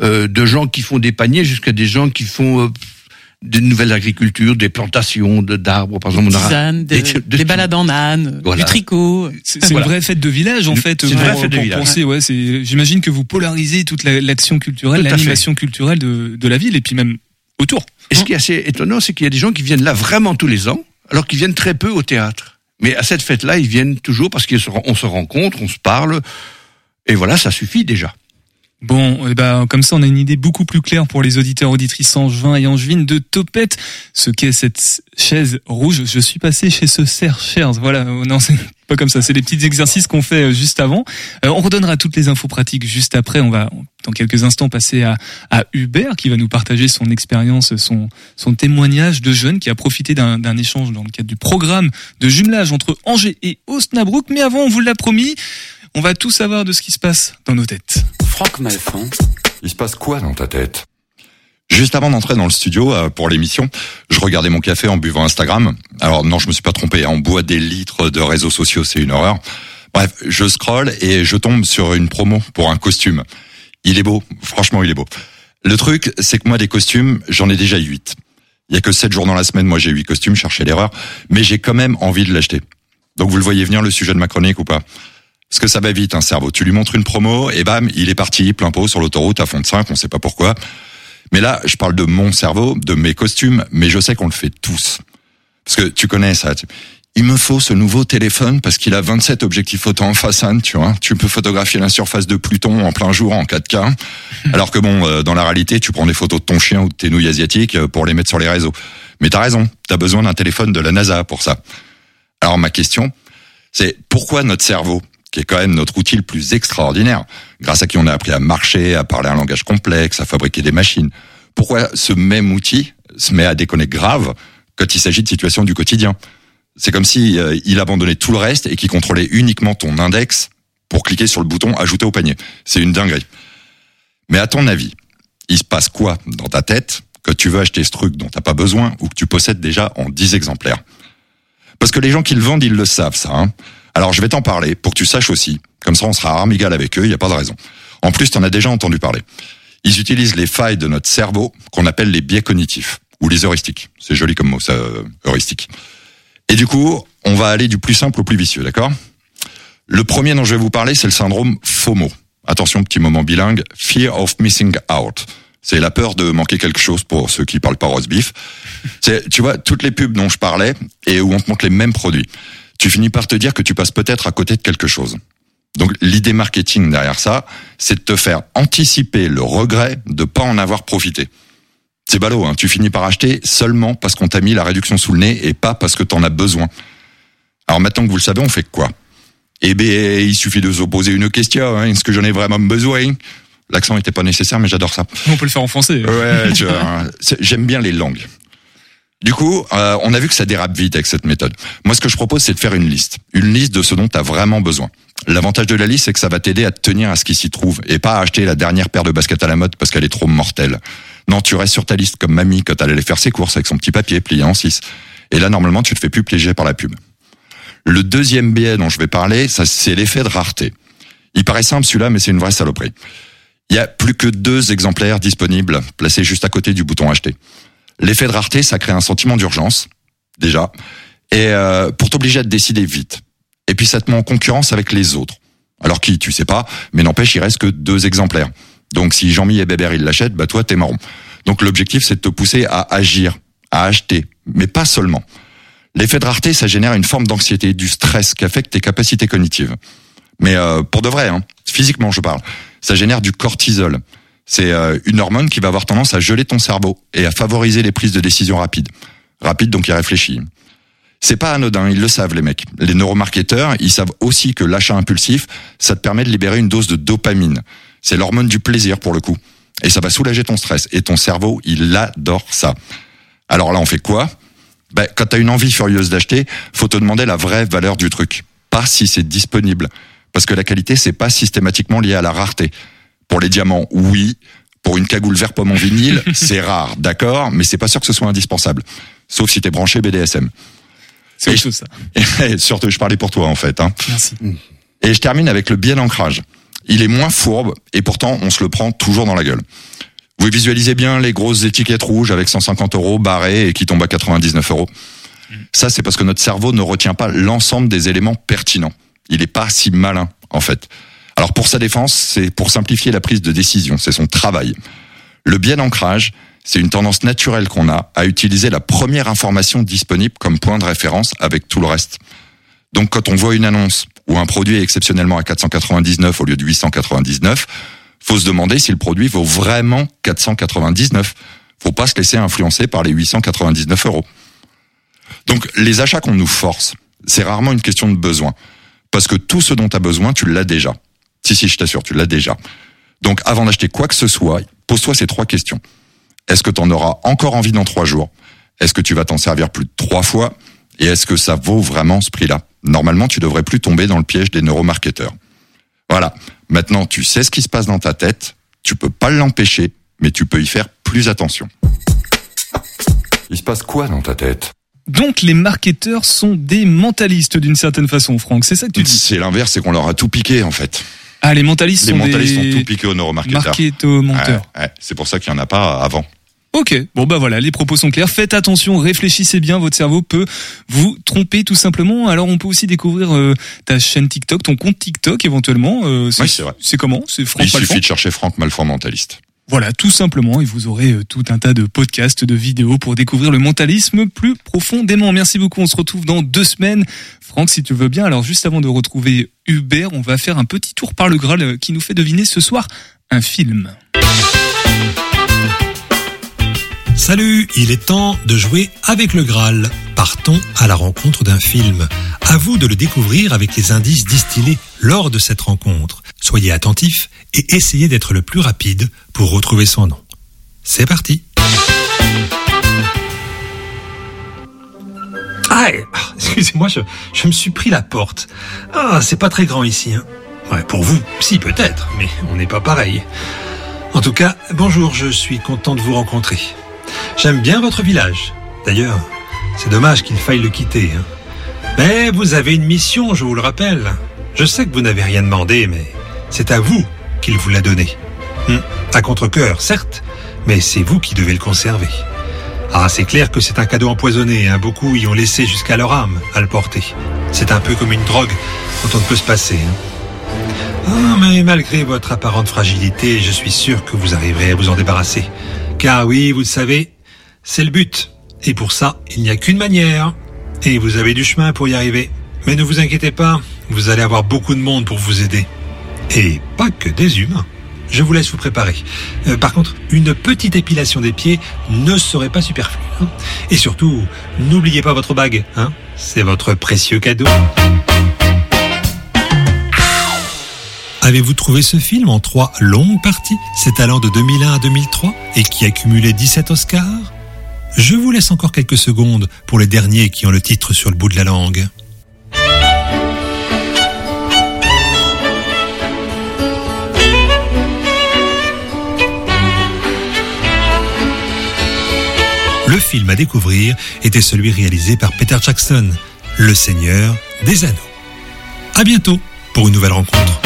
euh, de gens qui font des paniers jusqu'à des gens qui font euh, de nouvelles agricultures, des plantations de d'arbres, par exemple. Tisane, des, de- des balades en âne, Voilà. du tricot. C'est Voilà. une vraie fête de village en fait. C'est une pour- vraie fête de village. penser, ouais. J'imagine que vous polarisez toute la- l'action culturelle, l'animation culturelle de, de la ville et puis même autour. Et ce qui est assez étonnant, c'est qu'il y a des gens qui viennent là vraiment tous les ans, alors qu'ils viennent très peu au théâtre. Mais à cette fête-là, ils viennent toujours parce qu'on se rencontre, on se parle, et voilà, ça suffit déjà. Bon, eh ben, comme ça, on a une idée beaucoup plus claire pour les auditeurs auditrices angevins et angevines de Topette, ce qu'est cette chaise rouge. Je suis passé chez ce Chers. Voilà, euh, non, c'est pas comme ça. C'est les petits exercices qu'on fait euh, juste avant. Euh, on redonnera toutes les infos pratiques juste après. On va, dans quelques instants, passer à, à Hubert qui va nous partager son expérience, son, son témoignage de jeune qui a profité d'un échange dans le cadre du programme de jumelage entre Angers et Osnabrück. Mais avant, on vous l'a promis, on va tout savoir de ce qui se passe dans nos têtes. Franck Malfond, Il se passe quoi dans ta tête? Juste avant d'entrer dans le studio euh, pour l'émission, je regardais mon café en buvant Instagram. Alors non, je me suis pas trompé. hein, On boit des litres de réseaux sociaux, c'est une horreur. Bref, je scrolle et je tombe sur une promo pour un costume. Il est beau, franchement, il est beau. Le truc, c'est que moi, des costumes, j'en ai déjà huit. Il y a que sept jours dans la semaine, moi j'ai huit costumes, cherchez l'erreur, mais j'ai quand même envie de l'acheter. Donc vous le voyez venir le sujet de ma chronique ou pas? Parce que ça va vite, un cerveau. Tu lui montres une promo et bam, il est parti, plein pot sur l'autoroute à fond de 5, on sait pas pourquoi. Mais là, je parle de mon cerveau, de mes costumes, mais je sais qu'on le fait tous. Parce que tu connais ça. Il me faut ce nouveau téléphone parce qu'il a 27 objectifs photo en façade, tu vois. Tu peux photographier la surface de Pluton en plein jour en 4K. Alors que bon, euh, dans la réalité, tu prends des photos de ton chien ou de tes nouilles asiatiques euh, pour les mettre sur les réseaux. Mais t'as raison, t'as besoin d'un téléphone de la NASA pour ça. Alors ma question, c'est pourquoi notre cerveau, qui est quand même notre outil le plus extraordinaire, grâce à qui on a appris à marcher, à parler un langage complexe, à fabriquer des machines, pourquoi ce même outil se met à déconner grave quand il s'agit de situations du quotidien? C'est comme si euh, il abandonnait tout le reste et qu'il contrôlait uniquement ton index pour cliquer sur le bouton ajouter au panier. C'est une dinguerie. Mais à ton avis, il se passe quoi dans ta tête que tu veux acheter ce truc dont t'as pas besoin ou que tu possèdes déjà en 10 exemplaires? Parce que les gens qui le vendent, ils le savent ça. Hein alors je vais t'en parler pour que tu saches aussi. Comme ça, on sera armigal avec eux, il n'y a pas de raison. En plus, tu en as déjà entendu parler. Ils utilisent les failles de notre cerveau qu'on appelle les biais cognitifs ou les heuristiques. C'est joli comme mot, ça, euh, heuristique. Et du coup, on va aller du plus simple au plus vicieux, d'accord? Le premier dont je vais vous parler, c'est le syndrome FOMO. Attention, petit moment bilingue, Fear of Missing Out. C'est la peur de manquer quelque chose pour ceux qui parlent pas roast beef. C'est, tu vois, toutes les pubs dont je parlais et où on te montre les mêmes produits. Tu finis par te dire que tu passes peut-être à côté de quelque chose. Donc l'idée marketing derrière ça, c'est de te faire anticiper le regret de pas en avoir profité. C'est ballot, hein. tu finis par acheter seulement parce qu'on t'a mis la réduction sous le nez et pas parce que t'en as besoin. Alors maintenant que vous le savez, on fait quoi? Eh bien, il suffit de se poser une question, hein. est-ce que j'en ai vraiment besoin? L'accent était pas nécessaire, mais j'adore ça. On peut le faire en français. Ouais, tu vois, c'est- j'aime bien les langues. Du coup, euh, on a vu que ça dérape vite avec cette méthode. Moi, ce que je propose, c'est de faire une liste. Une liste de ce dont tu as vraiment besoin. L'avantage de la liste, c'est que ça va t'aider à te tenir à ce qui s'y trouve et pas à acheter la dernière paire de baskets à la mode parce qu'elle est trop mortelle. Non, tu restes sur ta liste comme mamie quand elle allait faire ses courses avec son petit papier plié en six. Et là, normalement, tu te fais plus piéger par la pub. Le deuxième biais dont je vais parler, c'est l'effet de rareté. Il paraît simple celui-là, mais c'est une vraie saloperie. Il y a plus que deux exemplaires disponibles placés juste à côté du bouton acheter. L'effet de rareté, ça crée un sentiment d'urgence, déjà, et euh, pour t'obliger à te décider vite. Et puis ça te met en concurrence avec les autres. Alors qui, tu sais pas, mais n'empêche, il reste que deux exemplaires. Donc si Jean-Mi et Bébert, ils l'achètent, bah toi, t'es marron. Donc l'objectif, c'est de te pousser à agir, à acheter, mais pas seulement. L'effet de rareté, ça génère une forme d'anxiété, du stress qui affecte tes capacités cognitives. Mais euh, pour de vrai, hein, physiquement je parle, ça génère du cortisol. C'est euh, une hormone qui va avoir tendance à geler ton cerveau et à favoriser les prises de décision rapides. Rapide donc il réfléchit. C'est pas anodin, ils le savent les mecs. Les neuromarketeurs, ils savent aussi que l'achat impulsif, ça te permet de libérer une dose de dopamine. C'est l'hormone du plaisir pour le coup. Et ça va soulager ton stress. Et ton cerveau, il adore ça. Alors là, on fait quoi? Ben, Quand tu as une envie furieuse d'acheter, faut te demander la vraie valeur du truc. Pas si c'est disponible. Parce que la qualité, c'est pas systématiquement lié à la rareté. Pour les diamants, oui. Pour une cagoule vert pomme en vinyle, c'est rare, d'accord, mais c'est pas sûr que ce soit indispensable. Sauf si t'es branché BDSM. C'est chose, ça. Et surtout, je parlais pour toi en fait. Hein. Merci. Et je termine avec le biais d'ancrage. Il est moins fourbe et pourtant on se le prend toujours dans la gueule. Vous visualisez bien les grosses étiquettes rouges avec 150 euros barrées et qui tombent à 99 euros. Ça, c'est parce que notre cerveau ne retient pas l'ensemble des éléments pertinents. Il est pas si malin, en fait. Alors pour sa défense, c'est pour simplifier la prise de décision, c'est son travail. Le biais d'ancrage, c'est une tendance naturelle qu'on a à utiliser la première information disponible comme point de référence avec tout le reste. Donc quand on voit une annonce où un produit est exceptionnellement à 499 au lieu de 899, faut se demander si le produit vaut vraiment 499. Faut pas se laisser influencer par les 899 euros. Donc les achats qu'on nous force, c'est rarement une question de besoin. Parce que tout ce dont tu as besoin, tu l'as déjà. Si, si, je t'assure, tu l'as déjà. Donc avant d'acheter quoi que ce soit, pose-toi ces trois questions. Est-ce que tu en auras encore envie dans trois jours? Est-ce que tu vas t'en servir plus de trois fois? Et est-ce que ça vaut vraiment ce prix-là? Normalement, tu devrais plus tomber dans le piège des neuromarketeurs. Voilà. Maintenant, tu sais ce qui se passe dans ta tête. Tu peux pas l'empêcher, mais tu peux y faire plus attention. Il se passe quoi dans ta tête? Donc les marketeurs sont des mentalistes d'une certaine façon, Franck. C'est ça que tu dis. C'est l'inverse, c'est qu'on leur a tout piqué en fait. Ah, les mentalistes Les sont mentalistes des ont tout piqué aux neuromarketeurs. marketo-menteurs. Ouais, ouais. C'est pour ça qu'il n'y en a pas avant. Ok, bon bah voilà, les propos sont clairs. Faites attention, réfléchissez bien, votre cerveau peut vous tromper tout simplement. Alors on peut aussi découvrir euh, ta chaîne TikTok, ton compte TikTok éventuellement. Euh, Oui, c'est vrai. C'est comment? C'est Franck Il Malfond suffit de chercher Franck Malfort mentaliste. Voilà, tout simplement, et vous aurez euh, tout un tas de podcasts, de vidéos pour découvrir le mentalisme plus profondément. Merci beaucoup, on se retrouve dans deux semaines. Franck, si tu veux bien, alors juste avant de retrouver Hubert, on va faire un petit tour par le Graal euh, qui nous fait deviner ce soir un film. Salut, il est temps de jouer avec le Graal. Partons à la rencontre d'un film. À vous de le découvrir avec les indices distillés lors de cette rencontre. Soyez attentifs et essayez d'être le plus rapide pour retrouver son nom. C'est parti. Ah, ah, excusez-moi, je, je me suis pris la porte. Ah, c'est pas très grand ici. Hein. Ouais, pour vous, si peut-être, mais on n'est pas pareil. En tout cas, bonjour, je suis content de vous rencontrer. J'aime bien votre village. D'ailleurs, c'est dommage qu'il faille le quitter. hein. Mais vous avez une mission, je vous le rappelle. Je sais que vous n'avez rien demandé, mais c'est à vous qu'il vous l'a donné. Hmm, À contre-cœur, certes, mais c'est vous qui devez le conserver. Ah, c'est clair que c'est un cadeau empoisonné, hein. beaucoup y ont laissé jusqu'à leur âme à le porter. C'est un peu comme une drogue dont on ne peut se passer. hein. Ah, mais malgré votre apparente fragilité, je suis sûr que vous arriverez à vous en débarrasser. Car oui, vous le savez, c'est le but. Et pour ça, il n'y a qu'une manière. Et vous avez du chemin pour y arriver. Mais ne vous inquiétez pas, vous allez avoir beaucoup de monde pour vous aider. Et pas que des humains. Je vous laisse vous préparer. Euh, par contre, une petite épilation des pieds ne serait pas superflue. hein. Et surtout, n'oubliez pas votre bague. Hein C'est votre précieux cadeau. Avez-vous trouvé ce film en trois longues parties, s'étalant de 2001 à 2003 et qui a cumulé 17 Oscars? Je vous laisse encore quelques secondes pour les derniers qui ont le titre sur le bout de la langue. Le film à découvrir était celui réalisé par Peter Jackson, Le Seigneur des Anneaux. À bientôt pour une nouvelle rencontre.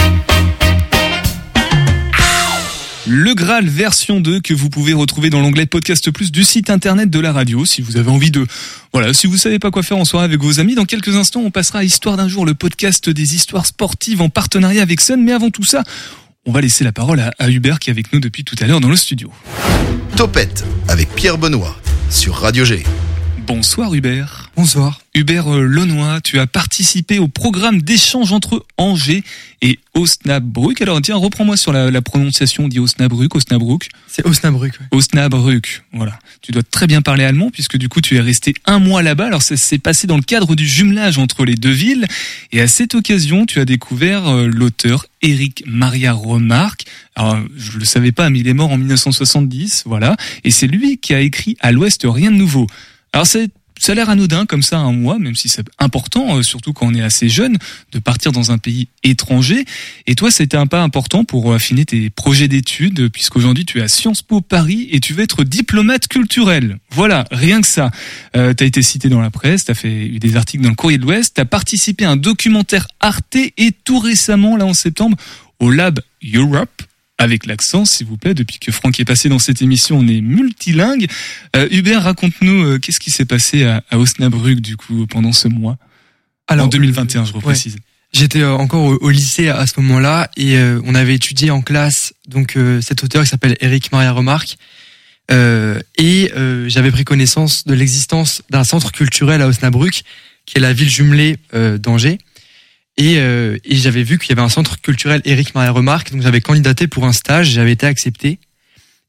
Le Graal version 2 que vous pouvez retrouver dans l'onglet Podcast Plus du site internet de la radio si vous avez envie de voilà, si vous savez pas quoi faire en soirée avec vos amis, dans quelques instants on passera à Histoire d'un jour, le podcast des histoires sportives en partenariat avec Sun, mais avant tout ça, on va laisser la parole à, à Hubert qui est avec nous depuis tout à l'heure dans le studio. Topette avec Pierre Benoît sur Radio G. Bonsoir Hubert. Bonsoir. Hubert euh, Launois, tu as participé au programme d'échange entre Angers et Osnabrück. Alors tiens, reprends-moi sur la, la prononciation, on dit Osnabrück, Osnabrück. C'est Osnabrück. ouais. Osnabrück, voilà. Tu dois très bien parler allemand puisque du coup tu es resté un mois là-bas. Alors ça s'est passé dans le cadre du jumelage entre les deux villes et à cette occasion tu as découvert euh, l'auteur Éric Maria Remarque. Alors je le savais pas mais il est mort en 1970, voilà. Et c'est lui qui a écrit À l'Ouest rien de nouveau. Alors c'est ça a l'air anodin comme ça un mois, même si c'est important, euh, surtout quand on est assez jeune, de partir dans un pays étranger. Et toi, c'était un pas important pour affiner tes projets d'études, puisqu'aujourd'hui tu es à Sciences Po Paris et tu veux être diplomate culturel. Voilà, rien que ça. Euh, tu as été cité dans la presse, tu as fait des articles dans le Courrier de l'Ouest, tu as participé à un documentaire Arte et tout récemment, là en septembre, au Lab Europe avec l'accent, s'il vous plaît. Depuis que Franck est passé dans cette émission, on est multilingue. Euh, Hubert, raconte-nous euh, qu'est-ce qui s'est passé à, à, Osnabrück du coup pendant ce mois? Alors, en 2021, je reprécise. Ouais. J'étais euh, encore au, au, lycée à ce moment-là et euh, on avait étudié en classe donc euh, cet auteur qui s'appelle Eric Maria Remarque et j'avais pris connaissance de l'existence d'un centre culturel à Osnabrück qui est la ville jumelée d'Angers et, euh, et j'avais vu qu'il y avait un centre culturel Eric Maria Remarque, donc j'avais candidaté pour un stage, j'avais été accepté.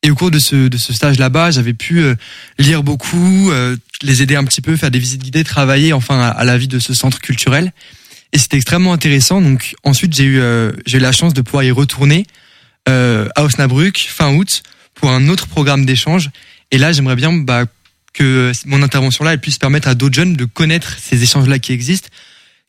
Et au cours de ce, de ce stage là-bas, j'avais pu euh, lire beaucoup, euh, les aider un petit peu, faire des visites guidées, travailler enfin à, la vie de ce centre culturel. Et c'était extrêmement intéressant. Donc ensuite, j'ai eu, euh, j'ai eu la chance de pouvoir y retourner à Osnabrück fin août pour un autre programme d'échange. Et là, j'aimerais bien bah, que mon intervention là elle puisse permettre à d'autres jeunes de connaître ces échanges là qui existent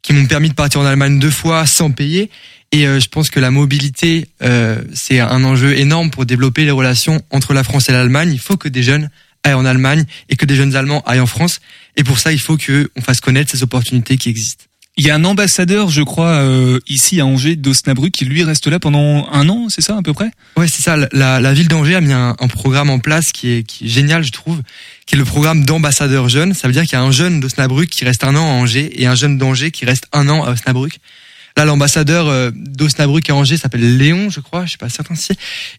qui m'ont permis de partir en Allemagne deux fois sans payer. Et euh, je pense que la mobilité, euh, c'est un enjeu énorme pour développer les relations entre la France et l'Allemagne. Il faut que des jeunes aillent en Allemagne et que des jeunes Allemands aillent en France. Et pour ça, il faut qu'on fasse connaître ces opportunités qui existent. Il y a un ambassadeur, je crois, euh, ici à Angers, d'Osnabrück, qui lui reste là pendant un an, c'est ça à peu près? Ouais, c'est ça. La, la, ville d'Angers a mis un, un, programme en place qui est, qui est génial, je trouve, qui est le programme d'ambassadeur jeune. Ça veut dire qu'il y a un jeune d'Osnabrück qui reste un an à Angers et un jeune d'Angers qui reste un an à Osnabrück. Là, l'ambassadeur euh, d'Osnabrück à Angers s'appelle Léon, je crois, je sais pas certain si.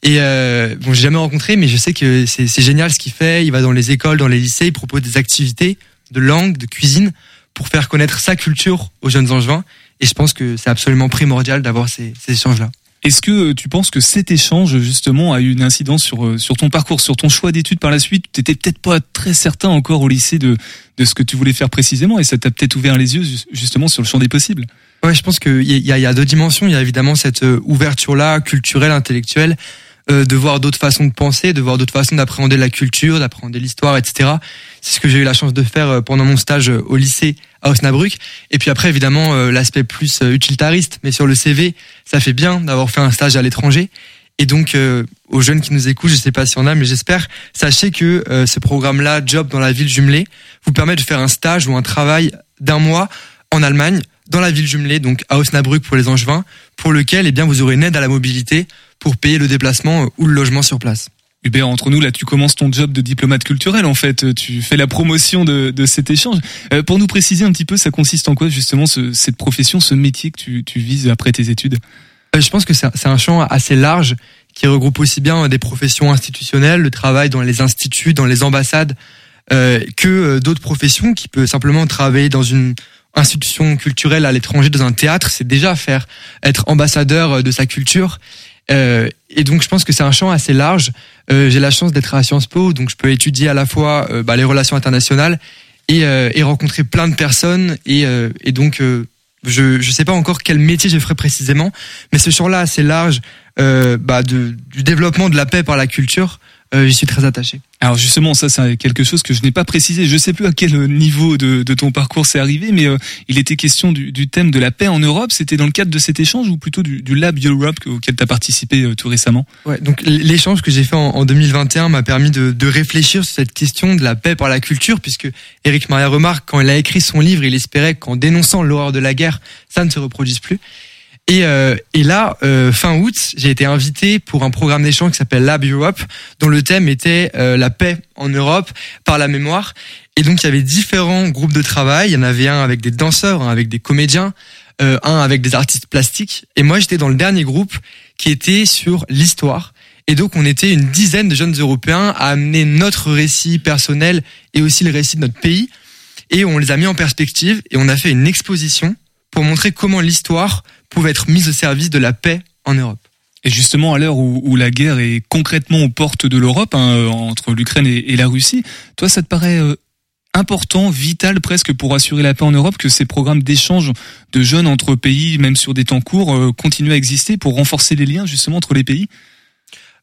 Et euh, bon, j'ai jamais rencontré, mais je sais que c'est génial ce qu'il fait. Il va dans les écoles, dans les lycées, il propose des activités de langue, de cuisine pour faire connaître sa culture aux jeunes angevins. Et je pense que c'est absolument primordial d'avoir ces, ces échanges-là. Est-ce que tu penses que cet échange justement a eu une incidence sur euh, sur ton parcours, sur ton choix d'études par la suite? Tu étais peut-être pas très certain encore au lycée de de ce que tu voulais faire précisément, et ça t'a peut-être ouvert les yeux justement sur le champ des possibles? Ouais, je pense qu'il y a, y a deux dimensions. Il y a évidemment cette euh, ouverture-là, culturelle, intellectuelle, euh, de voir d'autres façons de penser, de voir d'autres façons d'appréhender la culture, d'appréhender l'histoire, etc. C'est ce que j'ai eu la chance de faire euh, pendant mon stage euh, au lycée à Osnabrück. Et puis après, évidemment, l'aspect plus utilitariste. Mais sur le CV, ça fait bien d'avoir fait un stage à l'étranger. Et donc, aux jeunes qui nous écoutent, je sais pas si on a, mais j'espère, sachez que ce programme-là, Job dans la ville jumelée, vous permet de faire un stage ou un travail d'un mois en Allemagne, dans la ville jumelée, donc à Osnabrück pour les Angevins, pour lequel, eh bien, vous aurez une aide à la mobilité pour payer le déplacement ou le logement sur place. Hubert, entre nous, là, tu commences ton job de diplomate culturel, en fait. Tu fais la promotion de, de cet échange. Euh, pour nous préciser un petit peu, ça consiste en quoi, justement, ce, cette profession, ce métier que tu, tu vises après tes études? Euh, Je pense que c'est un champ assez large qui regroupe aussi bien des professions institutionnelles, le travail dans les instituts, dans les ambassades, euh, que euh, d'autres professions qui peut simplement travailler dans une institution culturelle à l'étranger, dans un théâtre, c'est déjà faire, être ambassadeur de sa culture. Euh, et donc je pense que c'est un champ assez large. Euh, j'ai la chance d'être à Sciences Po, donc je peux étudier à la fois euh, bah, les relations internationales et, euh, et, rencontrer plein de personnes. Et, euh, et donc je ne sais pas encore quel métier je ferai précisément, mais ce champ-là assez large bah, de, du développement de la paix par la culture, j'y suis très attaché. Alors justement, ça c'est quelque chose que je n'ai pas précisé. Je sais plus à quel niveau de, de ton parcours c'est arrivé, mais euh, il était question du, du, thème de la paix en Europe. C'était dans le cadre de cet échange ou plutôt du, du Lab Europe auquel tu as participé euh, tout récemment? Ouais, donc l'échange que j'ai fait en, en 2021 m'a permis de, de, réfléchir sur cette question de la paix par la culture, puisque Eric Maria remarque quand il a écrit son livre, il espérait qu'en dénonçant l'horreur de la guerre, ça ne se reproduise plus. Et, euh, et là, euh, fin août, j'ai été invité pour un programme d'échange qui s'appelle Lab Europe, dont le thème était euh, la paix en Europe par la mémoire. Et donc, il y avait différents groupes de travail. Il y en avait un avec des danseurs, un avec des comédiens, euh, un avec des artistes plastiques. Et moi, j'étais dans le dernier groupe qui était sur l'histoire. Et donc, on était une dizaine de jeunes Européens à amener notre récit personnel et aussi le récit de notre pays. Et on les a mis en perspective et on a fait une exposition pour montrer comment l'histoire pouvait être mise au service de la paix en Europe. Et justement, à l'heure où, où, la guerre est concrètement aux portes de l'Europe, hein, entre l'Ukraine et, et, la Russie, toi, ça te paraît euh, important, vital presque pour assurer la paix en Europe, que ces programmes d'échange de jeunes entre pays, même sur des temps courts, euh, continuent à exister pour renforcer les liens justement entre les pays?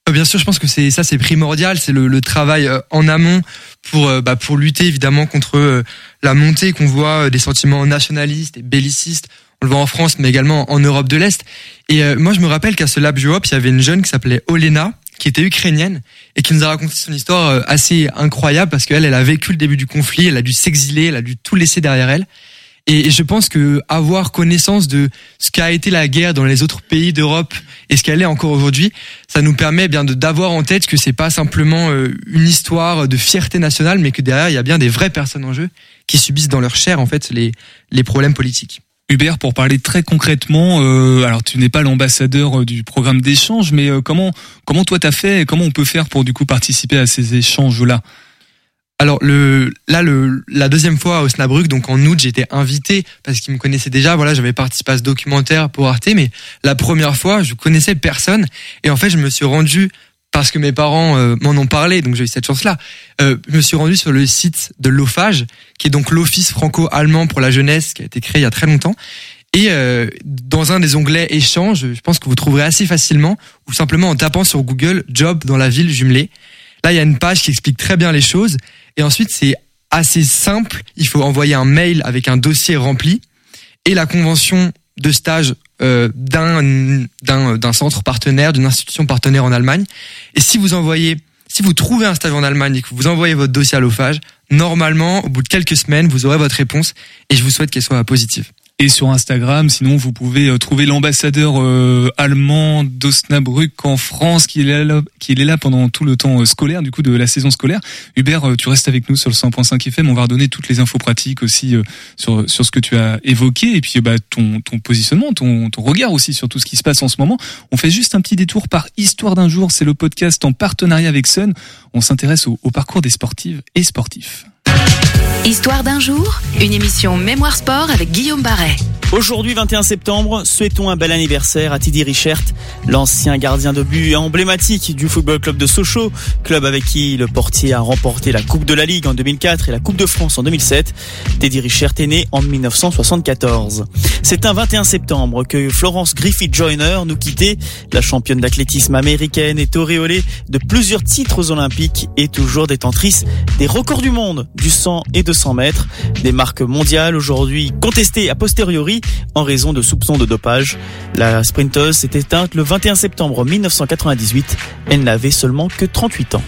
Euh, Bien sûr, je pense que c'est ça, c'est primordial. C'est le, le travail euh, en amont pour euh, bah, pour lutter évidemment contre euh, la montée qu'on voit euh, des sentiments nationalistes et bellicistes. On le voit en France, mais également en Europe de l'Est. Et euh, moi, je me rappelle qu'à ce Lab Europe, il y avait une jeune qui s'appelait Olena, qui était ukrainienne et qui nous a raconté son histoire euh, assez incroyable parce qu'elle, elle a vécu le début du conflit, elle a dû s'exiler, elle a dû tout laisser derrière elle. Et je pense que avoir connaissance de ce qu'a été la guerre dans les autres pays d'Europe et ce qu'elle est encore aujourd'hui, ça nous permet bien d'avoir en tête que c'est pas simplement euh, une histoire de fierté nationale, mais que derrière il y a bien des vraies personnes en jeu qui subissent dans leur chair en fait les les problèmes politiques. Hubert, pour parler très concrètement, euh, alors tu n'es pas l'ambassadeur euh, du programme d'échange, mais euh, comment comment toi t'as fait et comment on peut faire pour du coup participer à ces échanges là Alors le là le la deuxième fois au Snabruck donc en août j'étais invité parce qu'ils me connaissaient déjà. Voilà j'avais participé à ce documentaire pour Arte mais la première fois je connaissais personne. Et en fait je me suis rendu parce que mes parents euh, m'en ont parlé donc j'ai eu cette chance là euh, je me suis rendu sur le site de l'OFAGE qui est donc l'office franco-allemand pour la jeunesse qui a été créé il y a très longtemps et euh, dans un des onglets échange je pense que vous trouverez assez facilement ou simplement en tapant sur Google job dans la ville jumelée Là, il y a une page qui explique très bien les choses. Et ensuite, c'est assez simple. Il faut envoyer un mail avec un dossier rempli et la convention de stage euh, d'un d'un centre partenaire, d'une institution partenaire en Allemagne. Et si vous envoyez, si vous trouvez un stage en Allemagne et que vous envoyez votre dossier à l'OFAGE, normalement, au bout de quelques semaines, vous aurez votre réponse. Et je vous souhaite qu'elle soit positive. Et sur Instagram, sinon vous pouvez euh, trouver l'ambassadeur euh, allemand d'Osnabrück en France qui est là, qui est là pendant tout le temps euh, scolaire, du coup de la saison scolaire. Hubert, tu restes avec nous sur le 100.5 FM. On va redonner toutes les infos pratiques aussi sur sur ce que tu as évoqué et puis bah, ton ton positionnement, ton ton regard aussi sur tout ce qui se passe en ce moment. On fait juste un petit détour par Histoire d'un jour. C'est le podcast en partenariat avec Sun. On s'intéresse au, au parcours des sportives et sportifs. Histoire d'un jour, une émission Mémoire Sport avec Guillaume Barret. Aujourd'hui, 21 septembre, souhaitons un bel anniversaire à Teddy Richert, l'ancien gardien de but emblématique du Football Club de Sochaux, club avec qui le portier a remporté la Coupe de la Ligue en 2004 et la Coupe de France en 2007. Teddy Richert est né en 1974. C'est un 21 septembre que Florence Griffith Joyner nous quittait. La championne d'athlétisme américaine est auréolée de plusieurs titres olympiques et toujours détentrice des records du monde du 100 et 200 mètres, des marques mondiales aujourd'hui contestées a posteriori en raison de soupçons de dopage. La sprinteuse s'est éteinte le 21 septembre 1998. Elle n'avait seulement que 38 ans.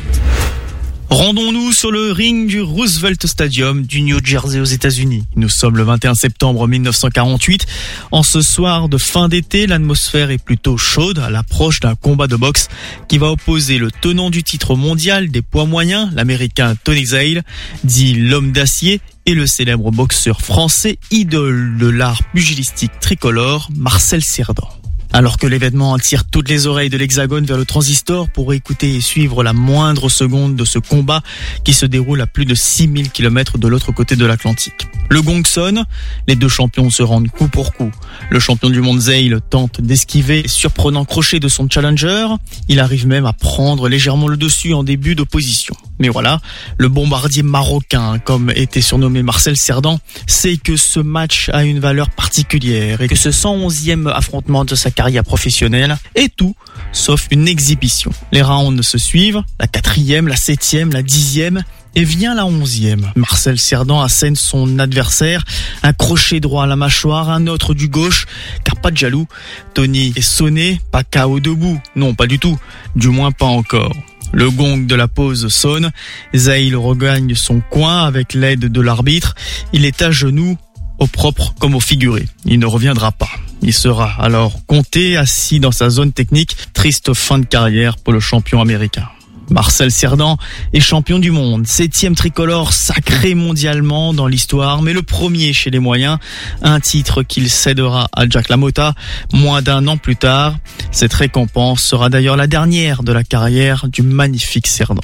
Rendons-nous sur le ring du Roosevelt Stadium du New Jersey aux États-Unis. Nous sommes le 21 septembre 1948. En ce soir de fin d'été, l'atmosphère est plutôt chaude à l'approche d'un combat de boxe qui va opposer le tenant du titre mondial des poids moyens, l'américain Tony Zale, dit l'homme d'acier, et le célèbre boxeur français, idole de l'art pugilistique tricolore, Marcel Cerdan. Alors que l'événement attire toutes les oreilles de l'Hexagone vers le transistor pour écouter et suivre la moindre seconde de ce combat qui se déroule à plus de 6000 km de l'autre côté de l'Atlantique. Le gong sonne, les deux champions se rendent coup pour coup. Le champion du monde Zale tente d'esquiver les surprenants crochets de son challenger. Il arrive même à prendre légèrement le dessus en début d'opposition. Mais voilà, le bombardier marocain, comme était surnommé Marcel Cerdan, sait que ce match a une valeur particulière et que ce 111e affrontement de sa carrière professionnelle est tout sauf une exhibition. Les rounds se suivent, la quatrième, la septième, la dixième, et vient la onzième. Marcel Cerdan assène son adversaire, un crochet droit à la mâchoire, un autre du gauche, car pas de jaloux. Tony est sonné, pas KO debout, non pas du tout, du moins pas encore. Le gong de la pause sonne, Zahil regagne son coin avec l'aide de l'arbitre, il est à genoux, au propre comme au figuré. Il ne reviendra pas. Il sera alors compté, assis dans sa zone technique, triste fin de carrière pour le champion américain. Marcel Cerdan est champion du monde, septième tricolore sacré mondialement dans l'histoire, mais le premier chez les moyens, un titre qu'il cédera à Jack LaMotta moins d'un an plus tard. Cette récompense sera d'ailleurs la dernière de la carrière du magnifique Cerdan.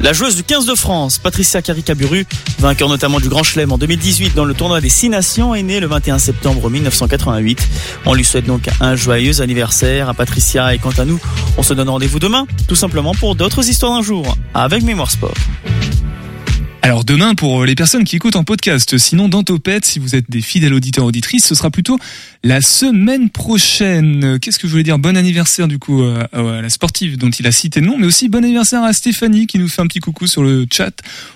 La joueuse du 15 de France, Patricia Caricaburu, vainqueur notamment du Grand Chelem en 2018 dans le tournoi des Six Nations, est née le 21 septembre 1988. On lui souhaite donc un joyeux anniversaire à Patricia et quant à nous, on se donne rendez-vous demain, tout simplement pour d'autres histoires d'un jour, avec Mémoire Sport. Alors demain pour les personnes qui écoutent en podcast, sinon dans Topette, si vous êtes des fidèles auditeurs auditrices, ce sera plutôt la semaine prochaine. Qu'est-ce que je voulais dire? Bon anniversaire du coup à, à la sportive dont il a cité le nom, mais aussi bon anniversaire à Stéphanie qui nous fait un petit coucou sur le chat.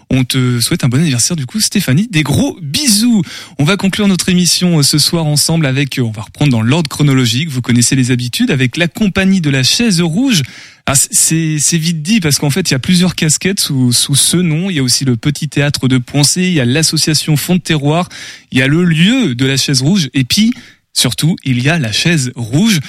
On te souhaite un bon anniversaire du coup Stéphanie, des gros bisous. On va conclure notre émission euh, ce soir ensemble avec, euh, on va reprendre dans l'ordre chronologique, vous connaissez les habitudes, avec la compagnie de la chaise rouge. Ah, c'est vite dit parce qu'en fait il y a plusieurs casquettes sous, sous ce nom. Il y a aussi le petit théâtre de Poncé, il y a l'association Fond de Terroir, il y a le lieu de la chaise rouge et puis surtout il y a la chaise rouge.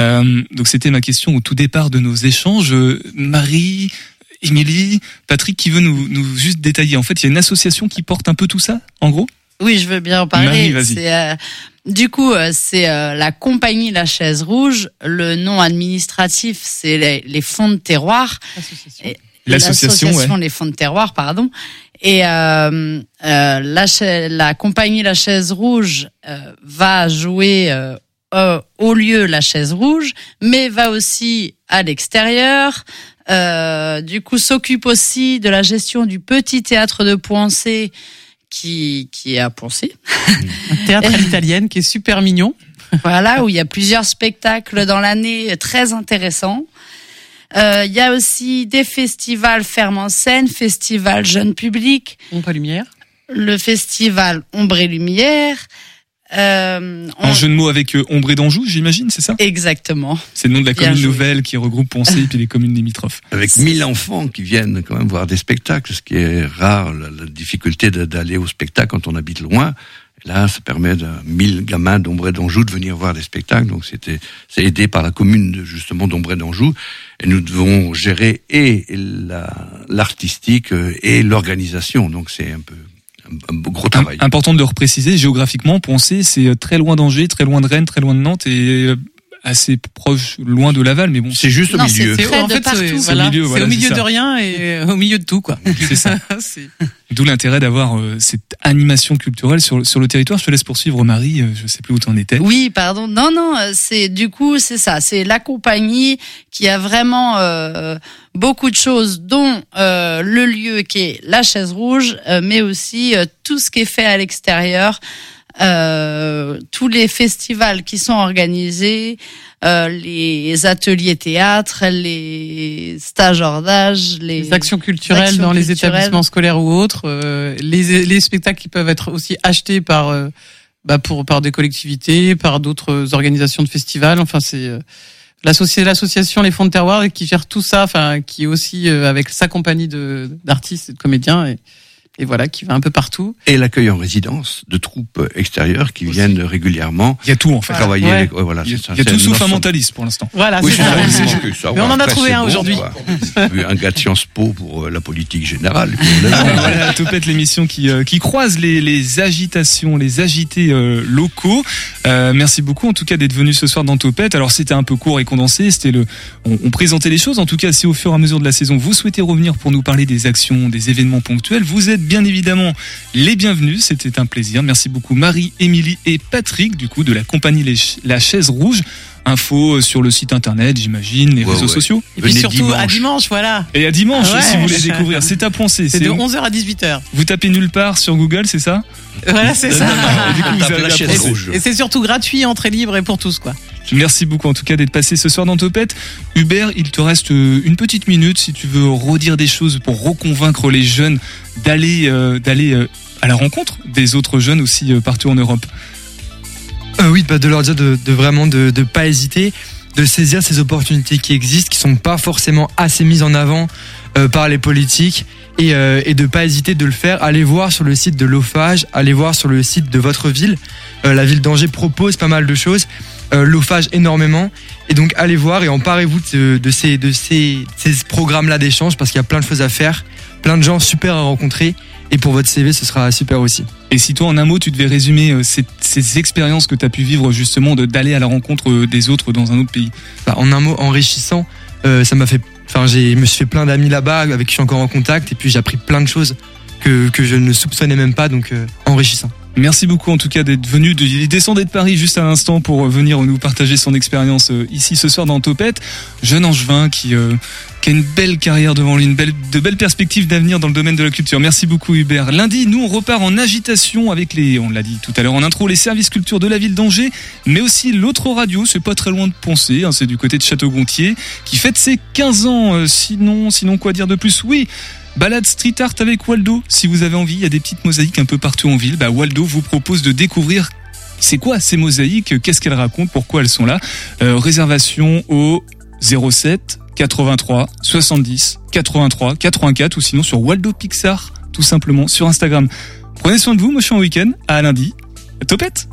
Euh, donc c'était ma question au tout départ de nos échanges. Marie, Émilie, Patrick qui veut nous, nous juste détailler. En fait il y a une association qui porte un peu tout ça en gros? Oui, je veux bien en parler. Marie, vas-y. C'est, euh, du coup, euh, c'est euh, la compagnie La Chaise Rouge. Le nom administratif, c'est les, les fonds de terroir. L'association, ouais. Les fonds de terroir, pardon. Et euh, euh, la, cha- la compagnie La Chaise Rouge euh, va jouer au lieu La Chaise Rouge, mais va aussi à l'extérieur. Euh, du coup, s'occupe aussi de la gestion du petit théâtre de Poincé qui, qui est à Poncé. Un théâtre à l'italienne qui est super mignon. Voilà, où il y a plusieurs spectacles dans l'année très intéressants. Euh, Il y a aussi des festivals Ferme en scène, festival jeune public, Ombre et lumière. le festival Ombre et Lumière. Euh, En on- jeu de mots avec euh, Ombre et d'Anjou, j'imagine, c'est ça? Exactement. C'est le nom de la Bien commune joué. nouvelle qui regroupe Poncé et puis les communes limitrophes. Avec 1000 enfants qui viennent quand même voir des spectacles, ce qui est rare, la, la difficulté d'aller au spectacle quand on habite loin. Et là, ça permet de 1000 gamins d'Ombre d'Anjou de venir voir des spectacles. Donc c'était, c'est aidé par la commune justement d'Ombre d'Anjou. Et nous devons gérer et la, l'artistique euh, et l'organisation. Donc c'est un peu un, un Important de le repréciser, géographiquement, Poncé, c'est euh, très loin d'Angers, très loin de Rennes, très loin de Nantes et euh, assez proche, loin de Laval, mais bon. C'est juste Non, c'est C'est en de fait, c'est partout. voilà, au milieu, c'est voilà, au milieu de rien et euh, au milieu de tout quoi. C'est ça. C'est- D'où l'intérêt d'avoir euh, cette animation culturelle sur, le- sur le territoire. Je te laisse poursuivre, Marie. euh, je sais plus où t'en étais. Oui, pardon. Non, non, c'est du coup c'est ça. C'est la compagnie qui a vraiment euh, beaucoup de choses, dont euh, le lieu qui est la chaise rouge, euh, mais aussi euh, tout ce qui est fait à l'extérieur, euh, tous les festivals qui sont organisés, euh, les ateliers théâtre, les stages hors d'âge, les, les actions culturelles actions dans les établissements scolaires ou autres, euh, les, les spectacles qui peuvent être aussi achetés par euh, bah pour par des collectivités, par d'autres organisations de festivals. Enfin, c'est euh, l'associé l'association Les Fonds de Terroir qui gère tout ça, enfin qui est aussi euh, avec sa compagnie de d'artistes et de comédiens et, et voilà qui va un peu partout. Et l'accueil en résidence de troupes extérieures qui viennent régulièrement Il y a tout en fait. travailler. Ouais. avec- ouais, voilà, Il y a, c'est ça, il y a c'est tout sauf un mentaliste pour l'instant. Voilà, Oui, c'est ça. que Mais on en a après, trouvé un bon, aujourd'hui. un gars de Sciences Po pour euh, la politique générale. voilà, Topette, l'émission qui, euh, qui croise les, les agitations, les agités euh, locaux. Euh, merci beaucoup en tout cas d'être venu ce soir dans Topette. Alors c'était un peu court et condensé, c'était le, on, on présentait les choses. En tout cas, si au fur et à mesure de la saison vous souhaitez revenir pour nous parler des actions, des événements ponctuels, vous êtes bien évidemment les bienvenus. C'était un plaisir. Merci beaucoup Marie, Émilie et Patrick du coup de la compagnie Les Ch- La Chaise Rouge. Info sur le site internet, j'imagine, les Ouais, réseaux ouais. sociaux. Et puis Venez surtout à dimanche. voilà. Et à dimanche, Ouais. si vous voulez découvrir, c'est à penser. C'est de 11h à 18h. Vous tapez nulle part sur Google, c'est ça? Voilà, c'est ça. Et du coup, vous Tape avez la la chaise pensée. rouge. Et c'est surtout gratuit, entrée libre et pour tous quoi. Merci beaucoup en tout cas d'être passé ce soir dans Topette. Hubert, il te reste euh, une petite minute si tu veux redire des choses pour reconvaincre les jeunes d'aller euh, d'aller euh, à la rencontre des autres jeunes aussi euh, partout en Europe. Oui, bah, de leur dire de, vraiment de ne pas hésiter, de saisir ces opportunités qui existent, qui sont pas forcément assez mises en avant par les politiques, et, et de pas hésiter de le faire. Allez voir sur le site de l'OFAGE, allez voir sur le site de votre ville. La ville d'Angers propose pas mal de choses, euh, l'OFAGE énormément, et donc allez voir et emparez-vous de, ces, de ces programmes-là d'échange parce qu'il y a plein de choses à faire, plein de gens super à rencontrer, et pour votre CV, ce sera super aussi. Et si toi en un mot tu devais résumer euh, ces, ces expériences que tu as pu vivre justement d'aller à la rencontre euh, des autres dans un autre pays? Bah, en un mot enrichissant. Euh, ça m'a fait, enfin, j'ai, je me suis fait plein d'amis là-bas avec qui je suis encore en contact et puis j'ai appris plein de choses que, que je ne soupçonnais même pas, donc enrichissant. Merci beaucoup en tout cas d'être venu. De, il descendait de Paris juste à l'instant pour venir nous partager son expérience ici ce soir dans Topette. Jeune angevin qui, euh, qui a une belle carrière devant lui, une belle, de belles perspectives d'avenir dans le domaine de la culture. Merci beaucoup Hubert. Lundi, nous on repart en agitation avec les, on l'a dit tout à l'heure en intro, les services culture de la ville d'Angers, mais aussi l'autre radio, c'est pas très loin de Poncé, hein, c'est du côté de Château-Gontier, qui fête ses 15 ans. Euh, sinon, sinon quoi dire de plus? Oui. Balade street art avec Waldo. Si vous avez envie, il y a des petites mosaïques un peu partout en ville. Bah, Waldo vous propose de découvrir c'est quoi ces mosaïques, qu'est-ce qu'elles racontent, pourquoi elles sont là. Euh, réservation au 07 83 70 83 84 ou sinon sur Waldo Pixar tout simplement sur Instagram. Prenez soin de vous, moi je suis en week-end, à lundi. Topette